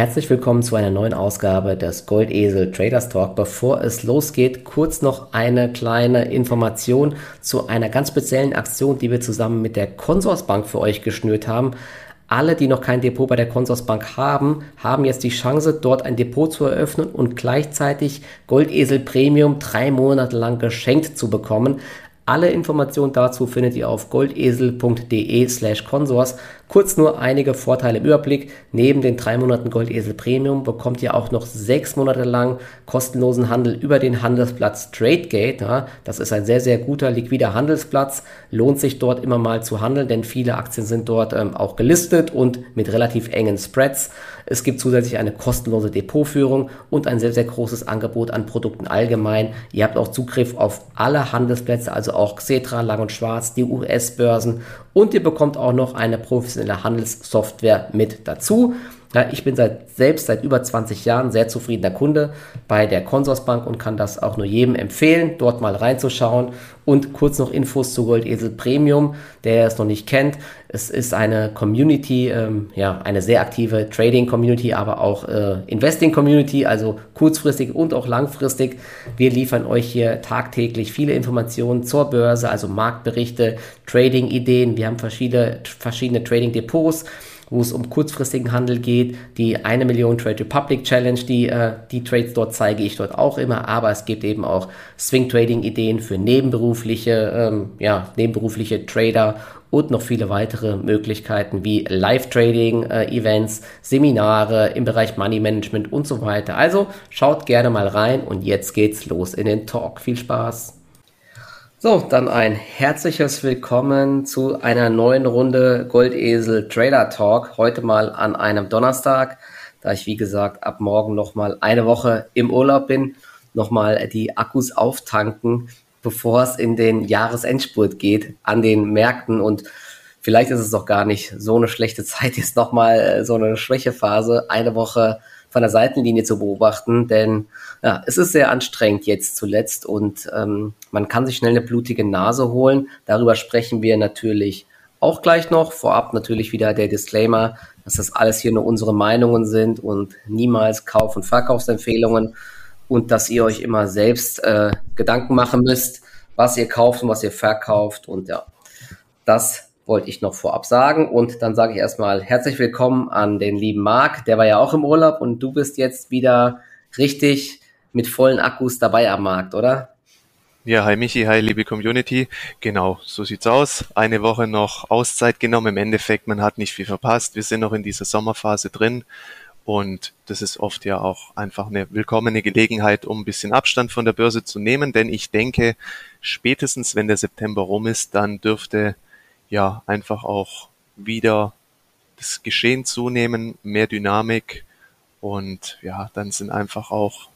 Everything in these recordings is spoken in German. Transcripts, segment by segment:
Herzlich willkommen zu einer neuen Ausgabe des Goldesel Traders Talk. Bevor es losgeht, kurz noch eine kleine Information zu einer ganz speziellen Aktion, die wir zusammen mit der Consorsbank für euch geschnürt haben. Alle, die noch kein Depot bei der Consorsbank haben, haben jetzt die Chance, dort ein Depot zu eröffnen und gleichzeitig Goldesel Premium drei Monate lang geschenkt zu bekommen. Alle Informationen dazu findet ihr auf goldesel.de slash consors. Kurz nur einige Vorteile im Überblick. Neben den drei Monaten Goldesel Premium bekommt ihr auch noch sechs Monate lang kostenlosen Handel über den Handelsplatz TradeGate. Ja, das ist ein sehr, sehr guter, liquider Handelsplatz. Lohnt sich dort immer mal zu handeln, denn viele Aktien sind dort ähm, auch gelistet und mit relativ engen Spreads. Es gibt zusätzlich eine kostenlose Depotführung und ein sehr, sehr großes Angebot an Produkten allgemein. Ihr habt auch Zugriff auf alle Handelsplätze, also auch Xetra, Lang und Schwarz, die US-Börsen und ihr bekommt auch noch eine professionelle Handelssoftware mit dazu. Ja, ich bin seit, selbst seit über 20 Jahren sehr zufriedener Kunde bei der Consorsbank und kann das auch nur jedem empfehlen, dort mal reinzuschauen. Und kurz noch Infos zu Goldesel Premium, der es noch nicht kennt. Es ist eine Community, ähm, ja, eine sehr aktive Trading Community, aber auch äh, Investing Community, also kurzfristig und auch langfristig. Wir liefern euch hier tagtäglich viele Informationen zur Börse, also Marktberichte, Trading Ideen. Wir haben verschiedene, verschiedene Trading Depots wo es um kurzfristigen Handel geht. Die eine Million Trade Republic Challenge, die, äh, die Trades dort zeige ich dort auch immer, aber es gibt eben auch Swing Trading Ideen für nebenberufliche, ähm, ja, nebenberufliche Trader und noch viele weitere Möglichkeiten wie Live-Trading-Events, äh, Seminare im Bereich Money Management und so weiter. Also schaut gerne mal rein und jetzt geht's los in den Talk. Viel Spaß! So, dann ein herzliches Willkommen zu einer neuen Runde Goldesel Trader Talk. Heute mal an einem Donnerstag, da ich wie gesagt ab morgen nochmal eine Woche im Urlaub bin, nochmal die Akkus auftanken, bevor es in den Jahresendspurt geht an den Märkten und vielleicht ist es doch gar nicht so eine schlechte Zeit, jetzt nochmal äh, so eine Schwächephase, eine Woche von der Seitenlinie zu beobachten, denn ja, es ist sehr anstrengend jetzt zuletzt und ähm, man kann sich schnell eine blutige Nase holen. Darüber sprechen wir natürlich auch gleich noch. Vorab natürlich wieder der Disclaimer, dass das alles hier nur unsere Meinungen sind und niemals Kauf- und Verkaufsempfehlungen und dass ihr euch immer selbst äh, Gedanken machen müsst, was ihr kauft und was ihr verkauft und ja, das wollte ich noch vorab sagen. Und dann sage ich erstmal herzlich willkommen an den lieben Marc. Der war ja auch im Urlaub und du bist jetzt wieder richtig mit vollen Akkus dabei am Markt, oder? Ja, hi Michi, hi liebe Community. Genau, so sieht's aus. Eine Woche noch Auszeit genommen. Im Endeffekt, man hat nicht viel verpasst. Wir sind noch in dieser Sommerphase drin. Und das ist oft ja auch einfach eine willkommene Gelegenheit, um ein bisschen Abstand von der Börse zu nehmen. Denn ich denke, spätestens wenn der September rum ist, dann dürfte ja einfach auch wieder das Geschehen zunehmen, mehr Dynamik und ja, dann sind einfach auch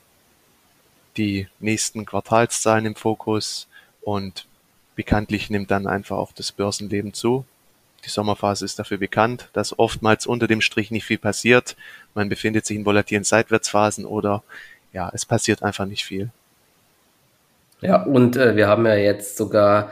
die nächsten Quartalszahlen im Fokus und bekanntlich nimmt dann einfach auch das Börsenleben zu. Die Sommerphase ist dafür bekannt, dass oftmals unter dem Strich nicht viel passiert. Man befindet sich in volatilen Seitwärtsphasen oder ja, es passiert einfach nicht viel. Ja, und äh, wir haben ja jetzt sogar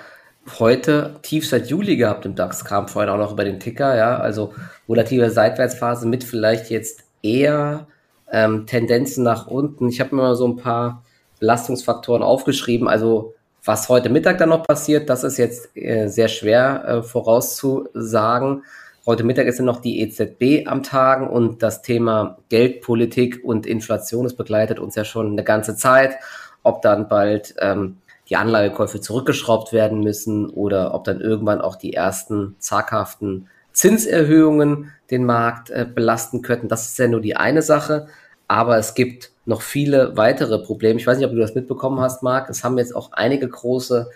heute tief seit Juli gehabt im DAX, kam vorhin auch noch über den Ticker, ja, also volative Seitwärtsphase mit vielleicht jetzt eher ähm, Tendenzen nach unten. Ich habe mir mal so ein paar Belastungsfaktoren aufgeschrieben, also was heute Mittag dann noch passiert, das ist jetzt äh, sehr schwer äh, vorauszusagen. Heute Mittag ist ja noch die EZB am Tagen und das Thema Geldpolitik und Inflation, das begleitet uns ja schon eine ganze Zeit. Ob dann bald ähm, die Anlagekäufe zurückgeschraubt werden müssen oder ob dann irgendwann auch die ersten zaghaften Zinserhöhungen den Markt äh, belasten könnten. Das ist ja nur die eine Sache. Aber es gibt noch viele weitere Probleme. Ich weiß nicht, ob du das mitbekommen hast, Marc. Es haben jetzt auch einige große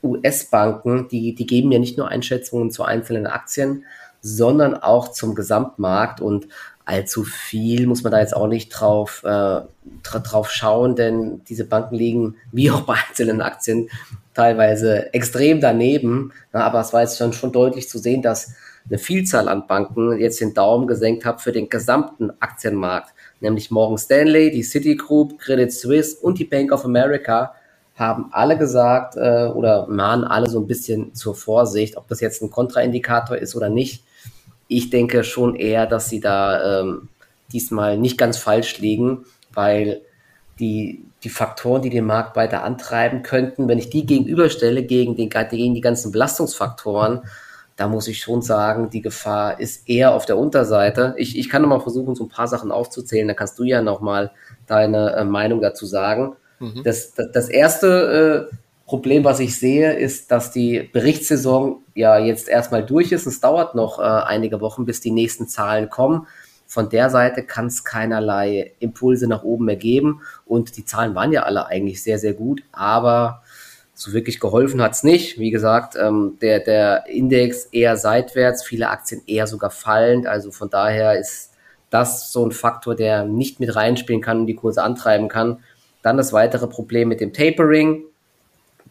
US-Banken, die, die geben ja nicht nur Einschätzungen zu einzelnen Aktien, sondern auch zum Gesamtmarkt. Und allzu viel muss man da jetzt auch nicht drauf, äh, drauf schauen, denn diese Banken liegen, wie auch bei einzelnen Aktien, teilweise extrem daneben. Ja, aber es war jetzt schon, schon deutlich zu sehen, dass eine Vielzahl an Banken jetzt den Daumen gesenkt hat für den gesamten Aktienmarkt, nämlich Morgan Stanley, die Citigroup, Credit Suisse und die Bank of America haben alle gesagt äh, oder mahnen alle so ein bisschen zur Vorsicht, ob das jetzt ein Kontraindikator ist oder nicht ich denke schon eher, dass sie da ähm, diesmal nicht ganz falsch liegen, weil die, die Faktoren, die den Markt weiter antreiben könnten, wenn ich die gegenüberstelle gegen, den, gegen die ganzen Belastungsfaktoren, da muss ich schon sagen, die Gefahr ist eher auf der Unterseite. Ich, ich kann noch mal versuchen, so ein paar Sachen aufzuzählen, da kannst du ja noch mal deine äh, Meinung dazu sagen. Mhm. Das, das, das erste äh, Problem, was ich sehe, ist, dass die Berichtssaison ja jetzt erstmal durch ist. Es dauert noch äh, einige Wochen, bis die nächsten Zahlen kommen. Von der Seite kann es keinerlei Impulse nach oben mehr geben. Und die Zahlen waren ja alle eigentlich sehr, sehr gut. Aber so wirklich geholfen hat es nicht. Wie gesagt, ähm, der, der Index eher seitwärts, viele Aktien eher sogar fallend. Also von daher ist das so ein Faktor, der nicht mit reinspielen kann und die Kurse antreiben kann. Dann das weitere Problem mit dem Tapering.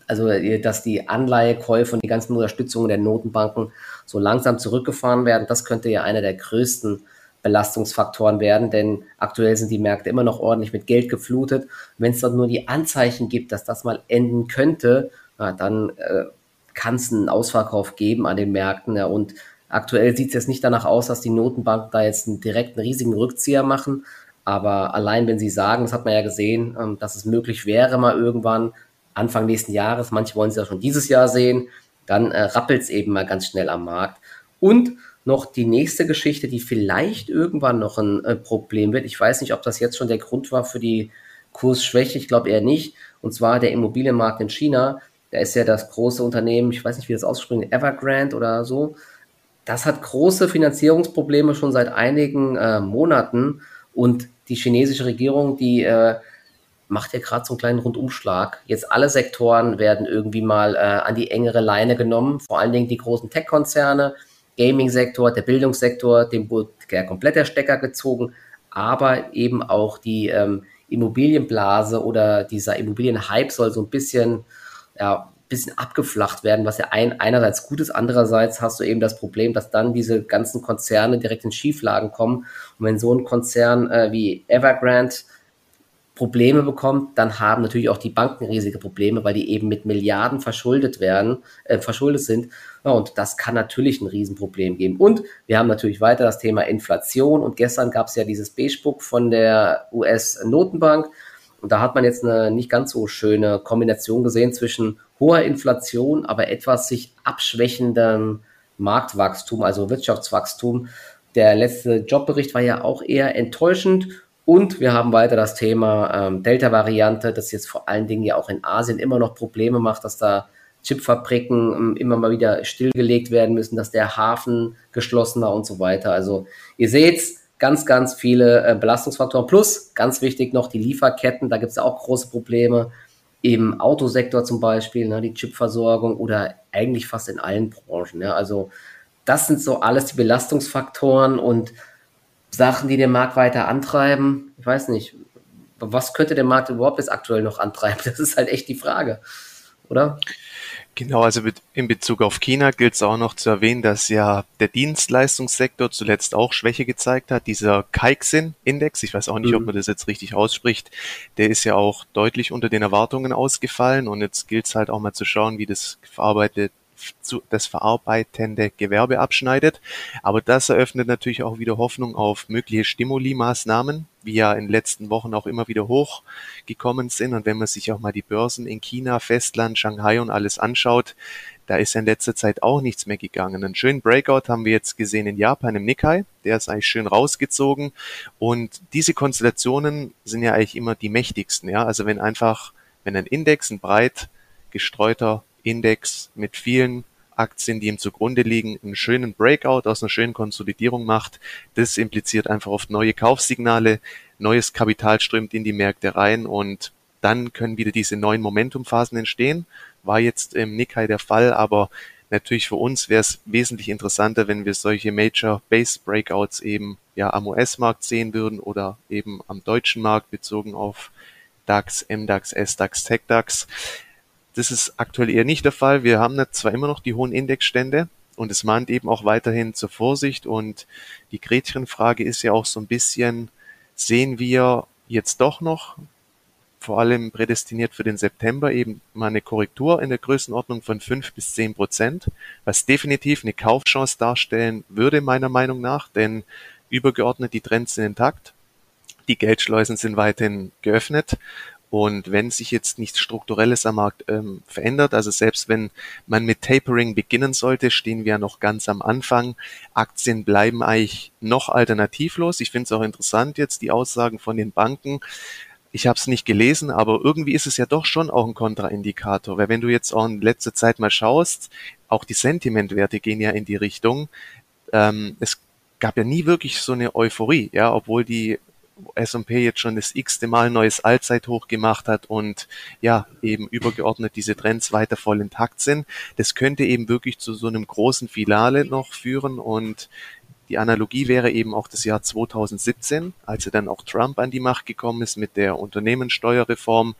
Also, dass die Anleihekäufe und die ganzen Unterstützungen der Notenbanken so langsam zurückgefahren werden, das könnte ja einer der größten Belastungsfaktoren werden, denn aktuell sind die Märkte immer noch ordentlich mit Geld geflutet. Wenn es dort nur die Anzeichen gibt, dass das mal enden könnte, na, dann äh, kann es einen Ausverkauf geben an den Märkten. Ja, und aktuell sieht es jetzt nicht danach aus, dass die Notenbanken da jetzt einen direkten riesigen Rückzieher machen. Aber allein wenn sie sagen, das hat man ja gesehen, ähm, dass es möglich wäre, mal irgendwann Anfang nächsten Jahres, manche wollen es ja schon dieses Jahr sehen, dann äh, rappelt es eben mal ganz schnell am Markt. Und noch die nächste Geschichte, die vielleicht irgendwann noch ein äh, Problem wird. Ich weiß nicht, ob das jetzt schon der Grund war für die Kursschwäche. Ich glaube eher nicht. Und zwar der Immobilienmarkt in China. Da ist ja das große Unternehmen, ich weiß nicht, wie das ausspricht, Evergrande oder so. Das hat große Finanzierungsprobleme schon seit einigen äh, Monaten. Und die chinesische Regierung, die äh, macht ja gerade so einen kleinen Rundumschlag. Jetzt alle Sektoren werden irgendwie mal äh, an die engere Leine genommen, vor allen Dingen die großen Tech-Konzerne Gaming-Sektor, der Bildungssektor, dem wurde der komplett der Stecker gezogen, aber eben auch die ähm, Immobilienblase oder dieser Immobilienhype soll so ein bisschen, ja, bisschen abgeflacht werden, was ja ein, einerseits gut ist, andererseits hast du eben das Problem, dass dann diese ganzen Konzerne direkt in Schieflagen kommen. Und wenn so ein Konzern äh, wie Evergrande Probleme bekommt, dann haben natürlich auch die Banken riesige Probleme, weil die eben mit Milliarden verschuldet werden, äh, verschuldet sind. Ja, und das kann natürlich ein Riesenproblem geben. Und wir haben natürlich weiter das Thema Inflation. Und gestern gab es ja dieses Beige-Book von der US-Notenbank. Und da hat man jetzt eine nicht ganz so schöne Kombination gesehen zwischen hoher Inflation, aber etwas sich abschwächendem Marktwachstum, also Wirtschaftswachstum. Der letzte Jobbericht war ja auch eher enttäuschend und wir haben weiter das Thema ähm, Delta-Variante, das jetzt vor allen Dingen ja auch in Asien immer noch Probleme macht, dass da Chipfabriken ähm, immer mal wieder stillgelegt werden müssen, dass der Hafen geschlossen war und so weiter. Also ihr seht ganz, ganz viele äh, Belastungsfaktoren. Plus, ganz wichtig noch, die Lieferketten, da gibt es auch große Probleme. Im Autosektor zum Beispiel, ne, die Chipversorgung oder eigentlich fast in allen Branchen. Ja. Also das sind so alles die Belastungsfaktoren und Sachen, die den Markt weiter antreiben. Ich weiß nicht, was könnte der Markt überhaupt jetzt aktuell noch antreiben? Das ist halt echt die Frage, oder? Genau, also in Bezug auf China gilt es auch noch zu erwähnen, dass ja der Dienstleistungssektor zuletzt auch Schwäche gezeigt hat. Dieser Kaixin-Index, ich weiß auch nicht, mhm. ob man das jetzt richtig ausspricht, der ist ja auch deutlich unter den Erwartungen ausgefallen und jetzt gilt es halt auch mal zu schauen, wie das verarbeitet das verarbeitende Gewerbe abschneidet. Aber das eröffnet natürlich auch wieder Hoffnung auf mögliche Stimuli-Maßnahmen, wie ja in den letzten Wochen auch immer wieder hochgekommen sind. Und wenn man sich auch mal die Börsen in China, Festland, Shanghai und alles anschaut, da ist ja in letzter Zeit auch nichts mehr gegangen. Einen schönen Breakout haben wir jetzt gesehen in Japan im Nikkei. Der ist eigentlich schön rausgezogen. Und diese Konstellationen sind ja eigentlich immer die mächtigsten. Ja, also wenn einfach, wenn ein Index, ein breit gestreuter Index mit vielen Aktien, die ihm zugrunde liegen, einen schönen Breakout aus einer schönen Konsolidierung macht. Das impliziert einfach oft neue Kaufsignale, neues Kapital strömt in die Märkte rein und dann können wieder diese neuen Momentumphasen entstehen. War jetzt im Nikkei der Fall, aber natürlich für uns wäre es wesentlich interessanter, wenn wir solche Major Base Breakouts eben ja am US-Markt sehen würden oder eben am deutschen Markt bezogen auf DAX, MDAX, SDAX, TechDAX. Das ist aktuell eher nicht der Fall. Wir haben zwar immer noch die hohen Indexstände und es mahnt eben auch weiterhin zur Vorsicht und die Gretchenfrage ist ja auch so ein bisschen, sehen wir jetzt doch noch vor allem prädestiniert für den September eben mal eine Korrektur in der Größenordnung von fünf bis zehn Prozent, was definitiv eine Kaufchance darstellen würde, meiner Meinung nach, denn übergeordnet, die Trends sind intakt. Die Geldschleusen sind weiterhin geöffnet. Und wenn sich jetzt nichts Strukturelles am Markt ähm, verändert, also selbst wenn man mit Tapering beginnen sollte, stehen wir ja noch ganz am Anfang. Aktien bleiben eigentlich noch alternativlos. Ich finde es auch interessant jetzt die Aussagen von den Banken. Ich habe es nicht gelesen, aber irgendwie ist es ja doch schon auch ein Kontraindikator, weil wenn du jetzt auch in letzter Zeit mal schaust, auch die Sentimentwerte gehen ja in die Richtung. Ähm, es gab ja nie wirklich so eine Euphorie, ja, obwohl die S&P jetzt schon das x-te Mal neues Allzeithoch gemacht hat und ja, eben übergeordnet diese Trends weiter voll intakt sind. Das könnte eben wirklich zu so einem großen Finale noch führen und die Analogie wäre eben auch das Jahr 2017, als er dann auch Trump an die Macht gekommen ist mit der Unternehmenssteuerreform.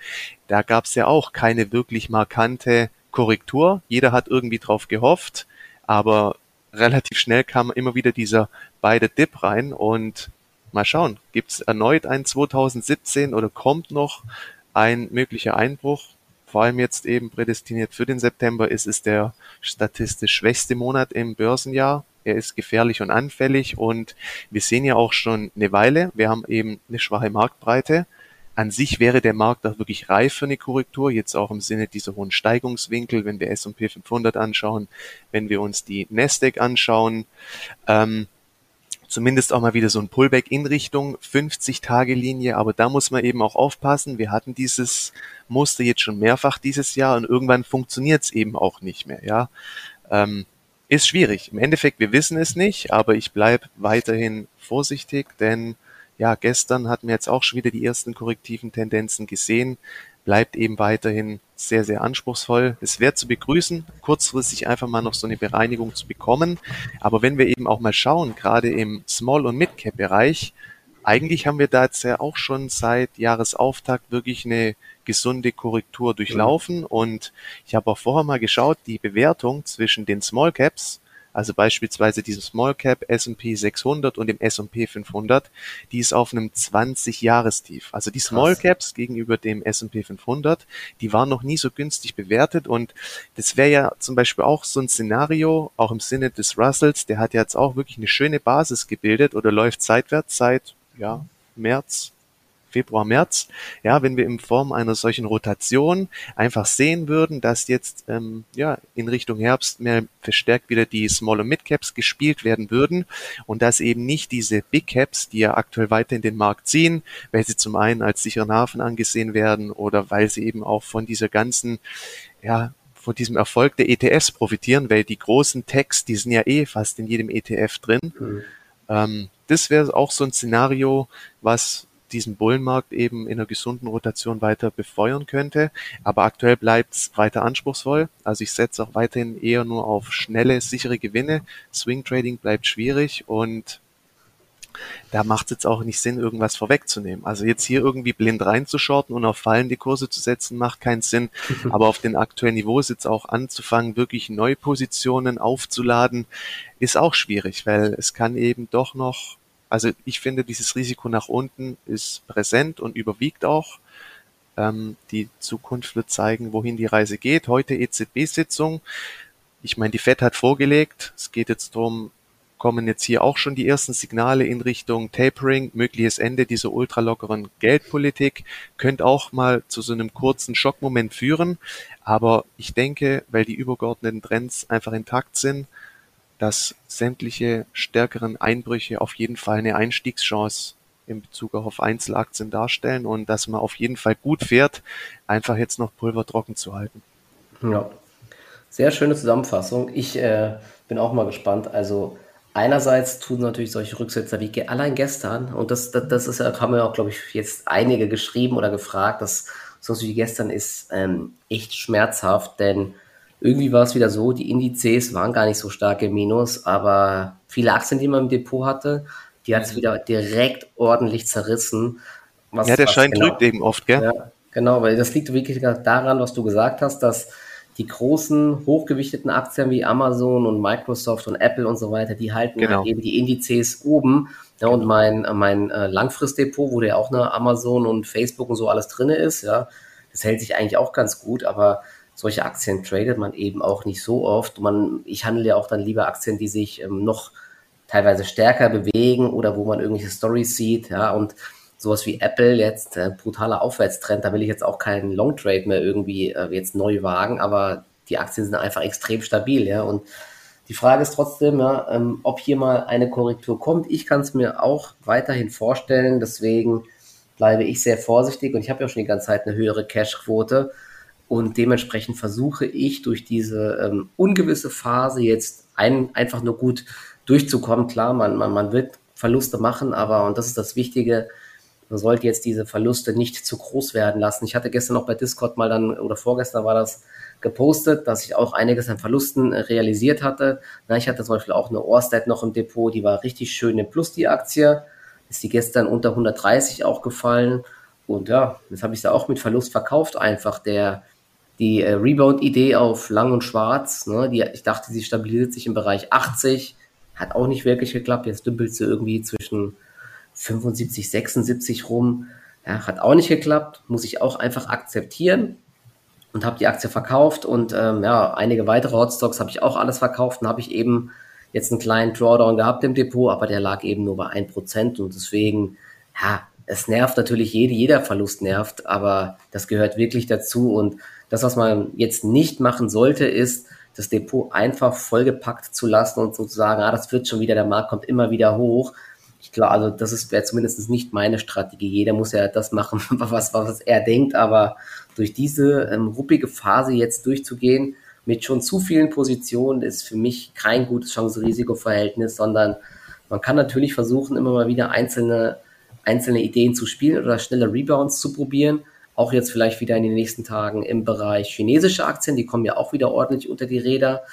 Da gab es ja auch keine wirklich markante Korrektur. Jeder hat irgendwie drauf gehofft, aber relativ schnell kam immer wieder dieser beide Dip rein und Mal schauen, gibt es erneut ein 2017 oder kommt noch ein möglicher Einbruch? Vor allem jetzt eben prädestiniert für den September ist es der statistisch schwächste Monat im Börsenjahr. Er ist gefährlich und anfällig und wir sehen ja auch schon eine Weile, wir haben eben eine schwache Marktbreite. An sich wäre der Markt auch wirklich reif für eine Korrektur, jetzt auch im Sinne dieser hohen Steigungswinkel, wenn wir S&P 500 anschauen, wenn wir uns die Nasdaq anschauen. Ähm, zumindest auch mal wieder so ein Pullback in Richtung 50-Tage-Linie, aber da muss man eben auch aufpassen. Wir hatten dieses Muster jetzt schon mehrfach dieses Jahr und irgendwann funktioniert es eben auch nicht mehr, ja. Ähm, ist schwierig. Im Endeffekt, wir wissen es nicht, aber ich bleibe weiterhin vorsichtig, denn ja, gestern hatten wir jetzt auch schon wieder die ersten korrektiven Tendenzen gesehen bleibt eben weiterhin sehr, sehr anspruchsvoll. Es wäre zu begrüßen, kurzfristig einfach mal noch so eine Bereinigung zu bekommen. Aber wenn wir eben auch mal schauen, gerade im Small- und Mid-Cap-Bereich, eigentlich haben wir da jetzt ja auch schon seit Jahresauftakt wirklich eine gesunde Korrektur durchlaufen. Und ich habe auch vorher mal geschaut, die Bewertung zwischen den Small Caps also beispielsweise diesem Small Cap S&P 600 und dem S&P 500, die ist auf einem 20-Jahrestief. Also die Small Caps gegenüber dem S&P 500, die waren noch nie so günstig bewertet und das wäre ja zum Beispiel auch so ein Szenario, auch im Sinne des Russells, der hat ja jetzt auch wirklich eine schöne Basis gebildet oder läuft seitwärts seit ja, März Februar, März, ja, wenn wir in Form einer solchen Rotation einfach sehen würden, dass jetzt ähm, ja in Richtung Herbst mehr verstärkt wieder die Small- und Mid-Caps gespielt werden würden und dass eben nicht diese Big Caps, die ja aktuell weiter in den Markt ziehen, weil sie zum einen als sicheren Hafen angesehen werden oder weil sie eben auch von dieser ganzen ja, von diesem Erfolg der ETFs profitieren, weil die großen Techs, die sind ja eh fast in jedem ETF drin. Mhm. Ähm, das wäre auch so ein Szenario, was diesen Bullenmarkt eben in einer gesunden Rotation weiter befeuern könnte. Aber aktuell bleibt es weiter anspruchsvoll. Also ich setze auch weiterhin eher nur auf schnelle, sichere Gewinne. Swing Trading bleibt schwierig und da macht es jetzt auch nicht Sinn, irgendwas vorwegzunehmen. Also jetzt hier irgendwie blind reinzuschorten und auf fallende Kurse zu setzen, macht keinen Sinn. Aber auf den aktuellen Niveaus jetzt auch anzufangen, wirklich neue Positionen aufzuladen, ist auch schwierig, weil es kann eben doch noch also ich finde, dieses Risiko nach unten ist präsent und überwiegt auch. Ähm, die Zukunft wird zeigen, wohin die Reise geht. Heute EZB-Sitzung. Ich meine, die Fed hat vorgelegt. Es geht jetzt darum, kommen jetzt hier auch schon die ersten Signale in Richtung Tapering, mögliches Ende dieser ultralockeren Geldpolitik, könnte auch mal zu so einem kurzen Schockmoment führen. Aber ich denke, weil die übergeordneten Trends einfach intakt sind, dass sämtliche stärkeren Einbrüche auf jeden Fall eine Einstiegschance in Bezug auf Einzelaktien darstellen und dass man auf jeden Fall gut fährt, einfach jetzt noch Pulver trocken zu halten. Ja, sehr schöne Zusammenfassung. Ich äh, bin auch mal gespannt. Also einerseits tun natürlich solche Rücksetzer wie allein gestern, und das, das, das ist ja, haben wir auch, glaube ich, jetzt einige geschrieben oder gefragt, dass so wie gestern ist ähm, echt schmerzhaft, denn irgendwie war es wieder so, die Indizes waren gar nicht so stark im Minus, aber viele Aktien, die man im Depot hatte, die hat es wieder direkt ordentlich zerrissen. Was, ja, der Schein genau, trügt eben oft, gell? Ja, genau, weil das liegt wirklich daran, was du gesagt hast, dass die großen, hochgewichteten Aktien wie Amazon und Microsoft und Apple und so weiter, die halten genau. halt eben die Indizes oben. Ja, und mein, mein äh, Langfristdepot, wo ja auch eine Amazon und Facebook und so alles drin ist, ja, das hält sich eigentlich auch ganz gut, aber solche Aktien tradet man eben auch nicht so oft. Man, ich handle ja auch dann lieber Aktien, die sich ähm, noch teilweise stärker bewegen oder wo man irgendwelche Stories sieht, ja, und sowas wie Apple jetzt, äh, brutaler Aufwärtstrend, da will ich jetzt auch keinen Long Trade mehr irgendwie äh, jetzt neu wagen, aber die Aktien sind einfach extrem stabil, ja, und die Frage ist trotzdem, ja, ähm, ob hier mal eine Korrektur kommt. Ich kann es mir auch weiterhin vorstellen, deswegen bleibe ich sehr vorsichtig und ich habe ja schon die ganze Zeit eine höhere Cash-Quote und dementsprechend versuche ich durch diese ähm, ungewisse Phase jetzt ein, einfach nur gut durchzukommen. Klar, man, man, man wird Verluste machen, aber, und das ist das Wichtige, man sollte jetzt diese Verluste nicht zu groß werden lassen. Ich hatte gestern noch bei Discord mal dann, oder vorgestern war das, gepostet, dass ich auch einiges an Verlusten äh, realisiert hatte. Na, ich hatte zum Beispiel auch eine Orsted noch im Depot, die war richtig schön im Plus, die Aktie. Ist die gestern unter 130 auch gefallen. Und ja, jetzt habe ich sie auch mit Verlust verkauft, einfach der, die äh, Rebound-Idee auf lang und schwarz. Ne, die, ich dachte, sie stabilisiert sich im Bereich 80. Hat auch nicht wirklich geklappt. Jetzt dümpelt sie irgendwie zwischen 75, 76 rum. Ja, hat auch nicht geklappt. Muss ich auch einfach akzeptieren und habe die Aktie verkauft und ähm, ja, einige weitere Hotstocks habe ich auch alles verkauft und habe ich eben jetzt einen kleinen Drawdown gehabt im Depot, aber der lag eben nur bei 1% und deswegen, ja, es nervt natürlich jede, jeder Verlust nervt, aber das gehört wirklich dazu und das, was man jetzt nicht machen sollte, ist, das Depot einfach vollgepackt zu lassen und sozusagen, ah, das wird schon wieder, der Markt kommt immer wieder hoch. Ich glaube, also das wäre zumindest nicht meine Strategie. Jeder muss ja das machen, was, was er denkt, aber durch diese ähm, ruppige Phase jetzt durchzugehen, mit schon zu vielen Positionen, ist für mich kein gutes Chance-Risiko-Verhältnis, sondern man kann natürlich versuchen, immer mal wieder einzelne, einzelne Ideen zu spielen oder schnelle Rebounds zu probieren. Auch jetzt vielleicht wieder in den nächsten Tagen im Bereich chinesische Aktien, die kommen ja auch wieder ordentlich unter die Räder.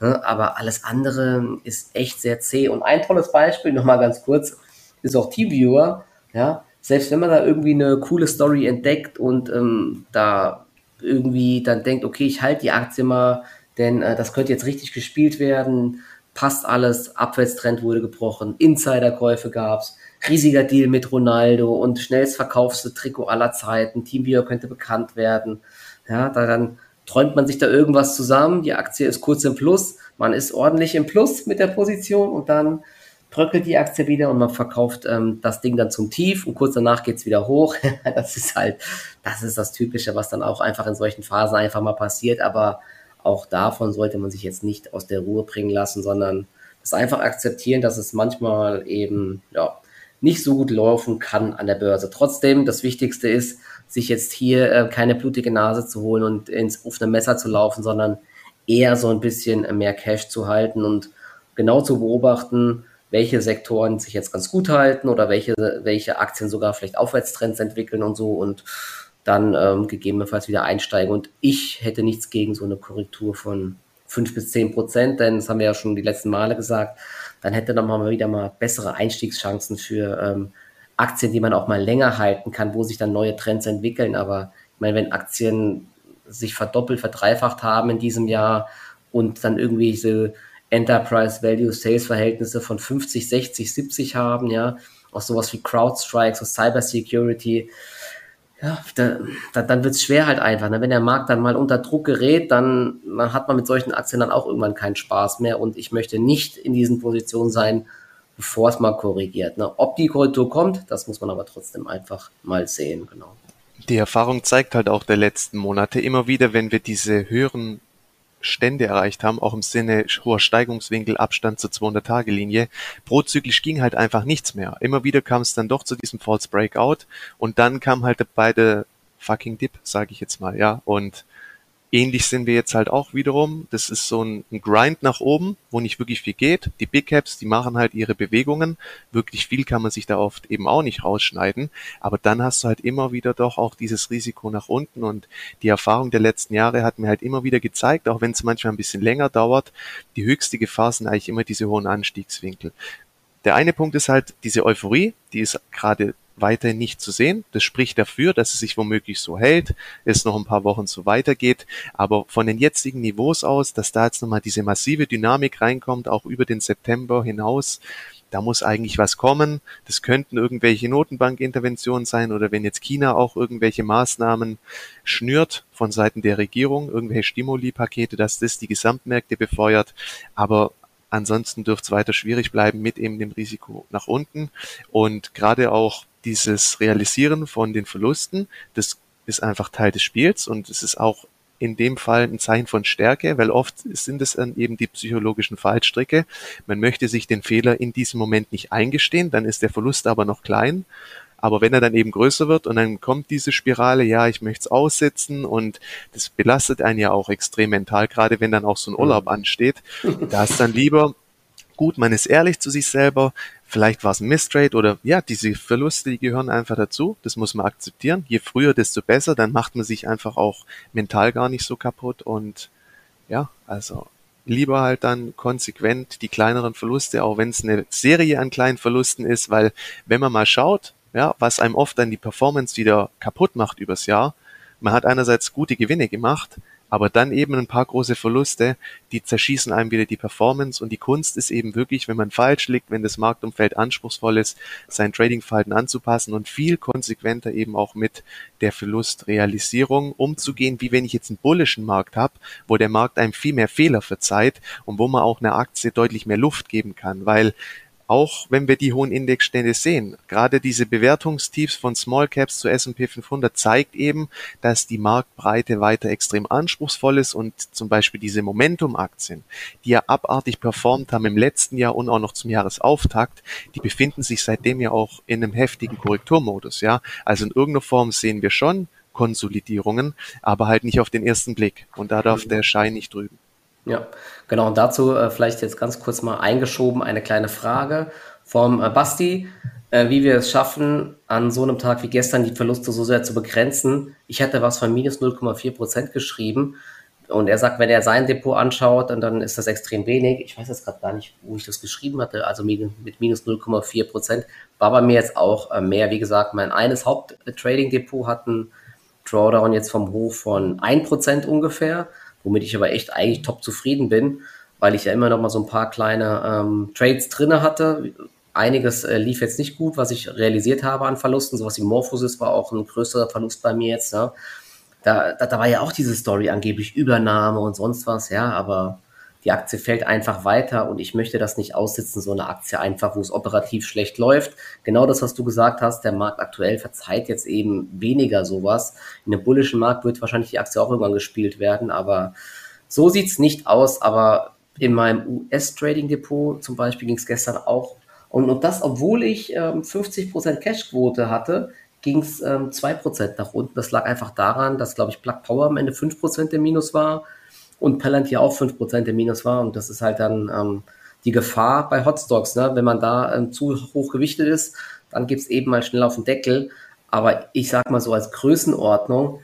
Ne? Aber alles andere ist echt sehr zäh. Und ein tolles Beispiel, nochmal ganz kurz, ist auch TeamViewer. Ja, selbst wenn man da irgendwie eine coole Story entdeckt und ähm, da irgendwie dann denkt, okay, ich halte die Aktie mal, denn äh, das könnte jetzt richtig gespielt werden, passt alles, Abwärtstrend wurde gebrochen, Insiderkäufe gab's, riesiger Deal mit Ronaldo und schnellst verkaufste Trikot aller Zeiten, Teamviewer könnte bekannt werden. Ja, da dann träumt man sich da irgendwas zusammen, die Aktie ist kurz im Plus, man ist ordentlich im Plus mit der Position und dann bröckelt die Aktie wieder und man verkauft ähm, das Ding dann zum Tief und kurz danach geht's wieder hoch. das ist halt, das ist das Typische, was dann auch einfach in solchen Phasen einfach mal passiert. Aber auch davon sollte man sich jetzt nicht aus der Ruhe bringen lassen, sondern das einfach akzeptieren, dass es manchmal eben ja, nicht so gut laufen kann an der Börse. Trotzdem, das Wichtigste ist, sich jetzt hier äh, keine blutige Nase zu holen und ins offene Messer zu laufen, sondern eher so ein bisschen mehr Cash zu halten und genau zu beobachten, welche Sektoren sich jetzt ganz gut halten oder welche, welche Aktien sogar vielleicht Aufwärtstrends entwickeln und so und dann ähm, gegebenenfalls wieder einsteigen. Und ich hätte nichts gegen so eine Korrektur von 5 bis 10 Prozent, denn das haben wir ja schon die letzten Male gesagt. Dann hätte man mal wieder mal bessere Einstiegschancen für ähm, Aktien, die man auch mal länger halten kann, wo sich dann neue Trends entwickeln. Aber ich meine, wenn Aktien sich verdoppelt, verdreifacht haben in diesem Jahr und dann irgendwie diese Enterprise Value Sales Verhältnisse von 50, 60, 70 haben, ja, auch sowas wie CrowdStrike, so Cyber Security, ja, da, da, dann wird es schwer halt einfach. Ne? Wenn der Markt dann mal unter Druck gerät, dann, dann hat man mit solchen Aktien dann auch irgendwann keinen Spaß mehr und ich möchte nicht in diesen Positionen sein, bevor es mal korrigiert. Ne? Ob die Korrektur kommt, das muss man aber trotzdem einfach mal sehen, genau. Die Erfahrung zeigt halt auch der letzten Monate immer wieder, wenn wir diese höheren Stände erreicht haben, auch im Sinne hoher Steigungswinkel, Abstand zur 200-Tage-Linie. Prozyklisch ging halt einfach nichts mehr. Immer wieder kam es dann doch zu diesem False Breakout und dann kam halt beide fucking Dip, sage ich jetzt mal, ja. Und Ähnlich sind wir jetzt halt auch wiederum. Das ist so ein, ein, Grind nach oben, wo nicht wirklich viel geht. Die Big Caps, die machen halt ihre Bewegungen. Wirklich viel kann man sich da oft eben auch nicht rausschneiden. Aber dann hast du halt immer wieder doch auch dieses Risiko nach unten. Und die Erfahrung der letzten Jahre hat mir halt immer wieder gezeigt, auch wenn es manchmal ein bisschen länger dauert, die höchste Gefahr sind eigentlich immer diese hohen Anstiegswinkel. Der eine Punkt ist halt diese Euphorie, die ist gerade weiterhin nicht zu sehen. Das spricht dafür, dass es sich womöglich so hält, es noch ein paar Wochen so weitergeht. Aber von den jetzigen Niveaus aus, dass da jetzt nochmal diese massive Dynamik reinkommt, auch über den September hinaus, da muss eigentlich was kommen. Das könnten irgendwelche Notenbankinterventionen sein oder wenn jetzt China auch irgendwelche Maßnahmen schnürt von Seiten der Regierung, irgendwelche Stimuli-Pakete, dass das die Gesamtmärkte befeuert. Aber Ansonsten dürfte es weiter schwierig bleiben mit eben dem Risiko nach unten. Und gerade auch dieses Realisieren von den Verlusten, das ist einfach Teil des Spiels und es ist auch in dem Fall ein Zeichen von Stärke, weil oft sind es dann eben die psychologischen Fallstricke. Man möchte sich den Fehler in diesem Moment nicht eingestehen, dann ist der Verlust aber noch klein. Aber wenn er dann eben größer wird und dann kommt diese Spirale, ja, ich möchte es aussitzen und das belastet einen ja auch extrem mental, gerade wenn dann auch so ein Urlaub mhm. ansteht. Da ist dann lieber, gut, man ist ehrlich zu sich selber, vielleicht war es ein Mistrade oder ja, diese Verluste, die gehören einfach dazu. Das muss man akzeptieren. Je früher, desto besser. Dann macht man sich einfach auch mental gar nicht so kaputt. Und ja, also lieber halt dann konsequent die kleineren Verluste, auch wenn es eine Serie an kleinen Verlusten ist, weil wenn man mal schaut, ja, was einem oft dann die Performance wieder kaputt macht übers Jahr, man hat einerseits gute Gewinne gemacht, aber dann eben ein paar große Verluste, die zerschießen einem wieder die Performance. Und die Kunst ist eben wirklich, wenn man falsch liegt, wenn das Marktumfeld anspruchsvoll ist, sein Tradingverhalten anzupassen und viel konsequenter eben auch mit der Verlustrealisierung umzugehen, wie wenn ich jetzt einen bullischen Markt habe, wo der Markt einem viel mehr Fehler verzeiht und wo man auch einer Aktie deutlich mehr Luft geben kann, weil auch wenn wir die hohen Indexstände sehen. Gerade diese Bewertungstiefs von Small Caps zu S&P 500 zeigt eben, dass die Marktbreite weiter extrem anspruchsvoll ist und zum Beispiel diese Momentum-Aktien, die ja abartig performt haben im letzten Jahr und auch noch zum Jahresauftakt, die befinden sich seitdem ja auch in einem heftigen Korrekturmodus, ja. Also in irgendeiner Form sehen wir schon Konsolidierungen, aber halt nicht auf den ersten Blick. Und da darf der Schein nicht drüben. Ja, genau. Und dazu äh, vielleicht jetzt ganz kurz mal eingeschoben eine kleine Frage vom äh, Basti, äh, wie wir es schaffen, an so einem Tag wie gestern die Verluste so sehr zu begrenzen. Ich hätte was von minus 0,4 Prozent geschrieben. Und er sagt, wenn er sein Depot anschaut, dann, dann ist das extrem wenig. Ich weiß jetzt gerade gar nicht, wo ich das geschrieben hatte. Also mit minus 0,4 Prozent war bei mir jetzt auch äh, mehr. Wie gesagt, mein eines Haupt-Trading-Depot hat einen Drawdown jetzt vom Hof von 1 Prozent ungefähr womit ich aber echt eigentlich top zufrieden bin, weil ich ja immer noch mal so ein paar kleine ähm, Trades drinne hatte. Einiges äh, lief jetzt nicht gut, was ich realisiert habe an Verlusten. Sowas wie Morphosis war auch ein größerer Verlust bei mir jetzt. Ja. Da, da, da war ja auch diese Story angeblich Übernahme und sonst was, ja, aber die Aktie fällt einfach weiter und ich möchte das nicht aussitzen, so eine Aktie einfach, wo es operativ schlecht läuft. Genau das, was du gesagt hast, der Markt aktuell verzeiht jetzt eben weniger sowas. In einem bullischen Markt wird wahrscheinlich die Aktie auch irgendwann gespielt werden, aber so sieht's nicht aus. Aber in meinem US-Trading-Depot zum Beispiel ging es gestern auch und, und das, obwohl ich ähm, 50% Cashquote hatte, ging es ähm, 2% nach unten. Das lag einfach daran, dass, glaube ich, Plug Power am Ende 5% im Minus war und Palantir auch 5% im Minus war. Und das ist halt dann ähm, die Gefahr bei Hotstocks. Ne? Wenn man da ähm, zu hoch gewichtet ist, dann gibt es eben mal schnell auf den Deckel. Aber ich sag mal so als Größenordnung,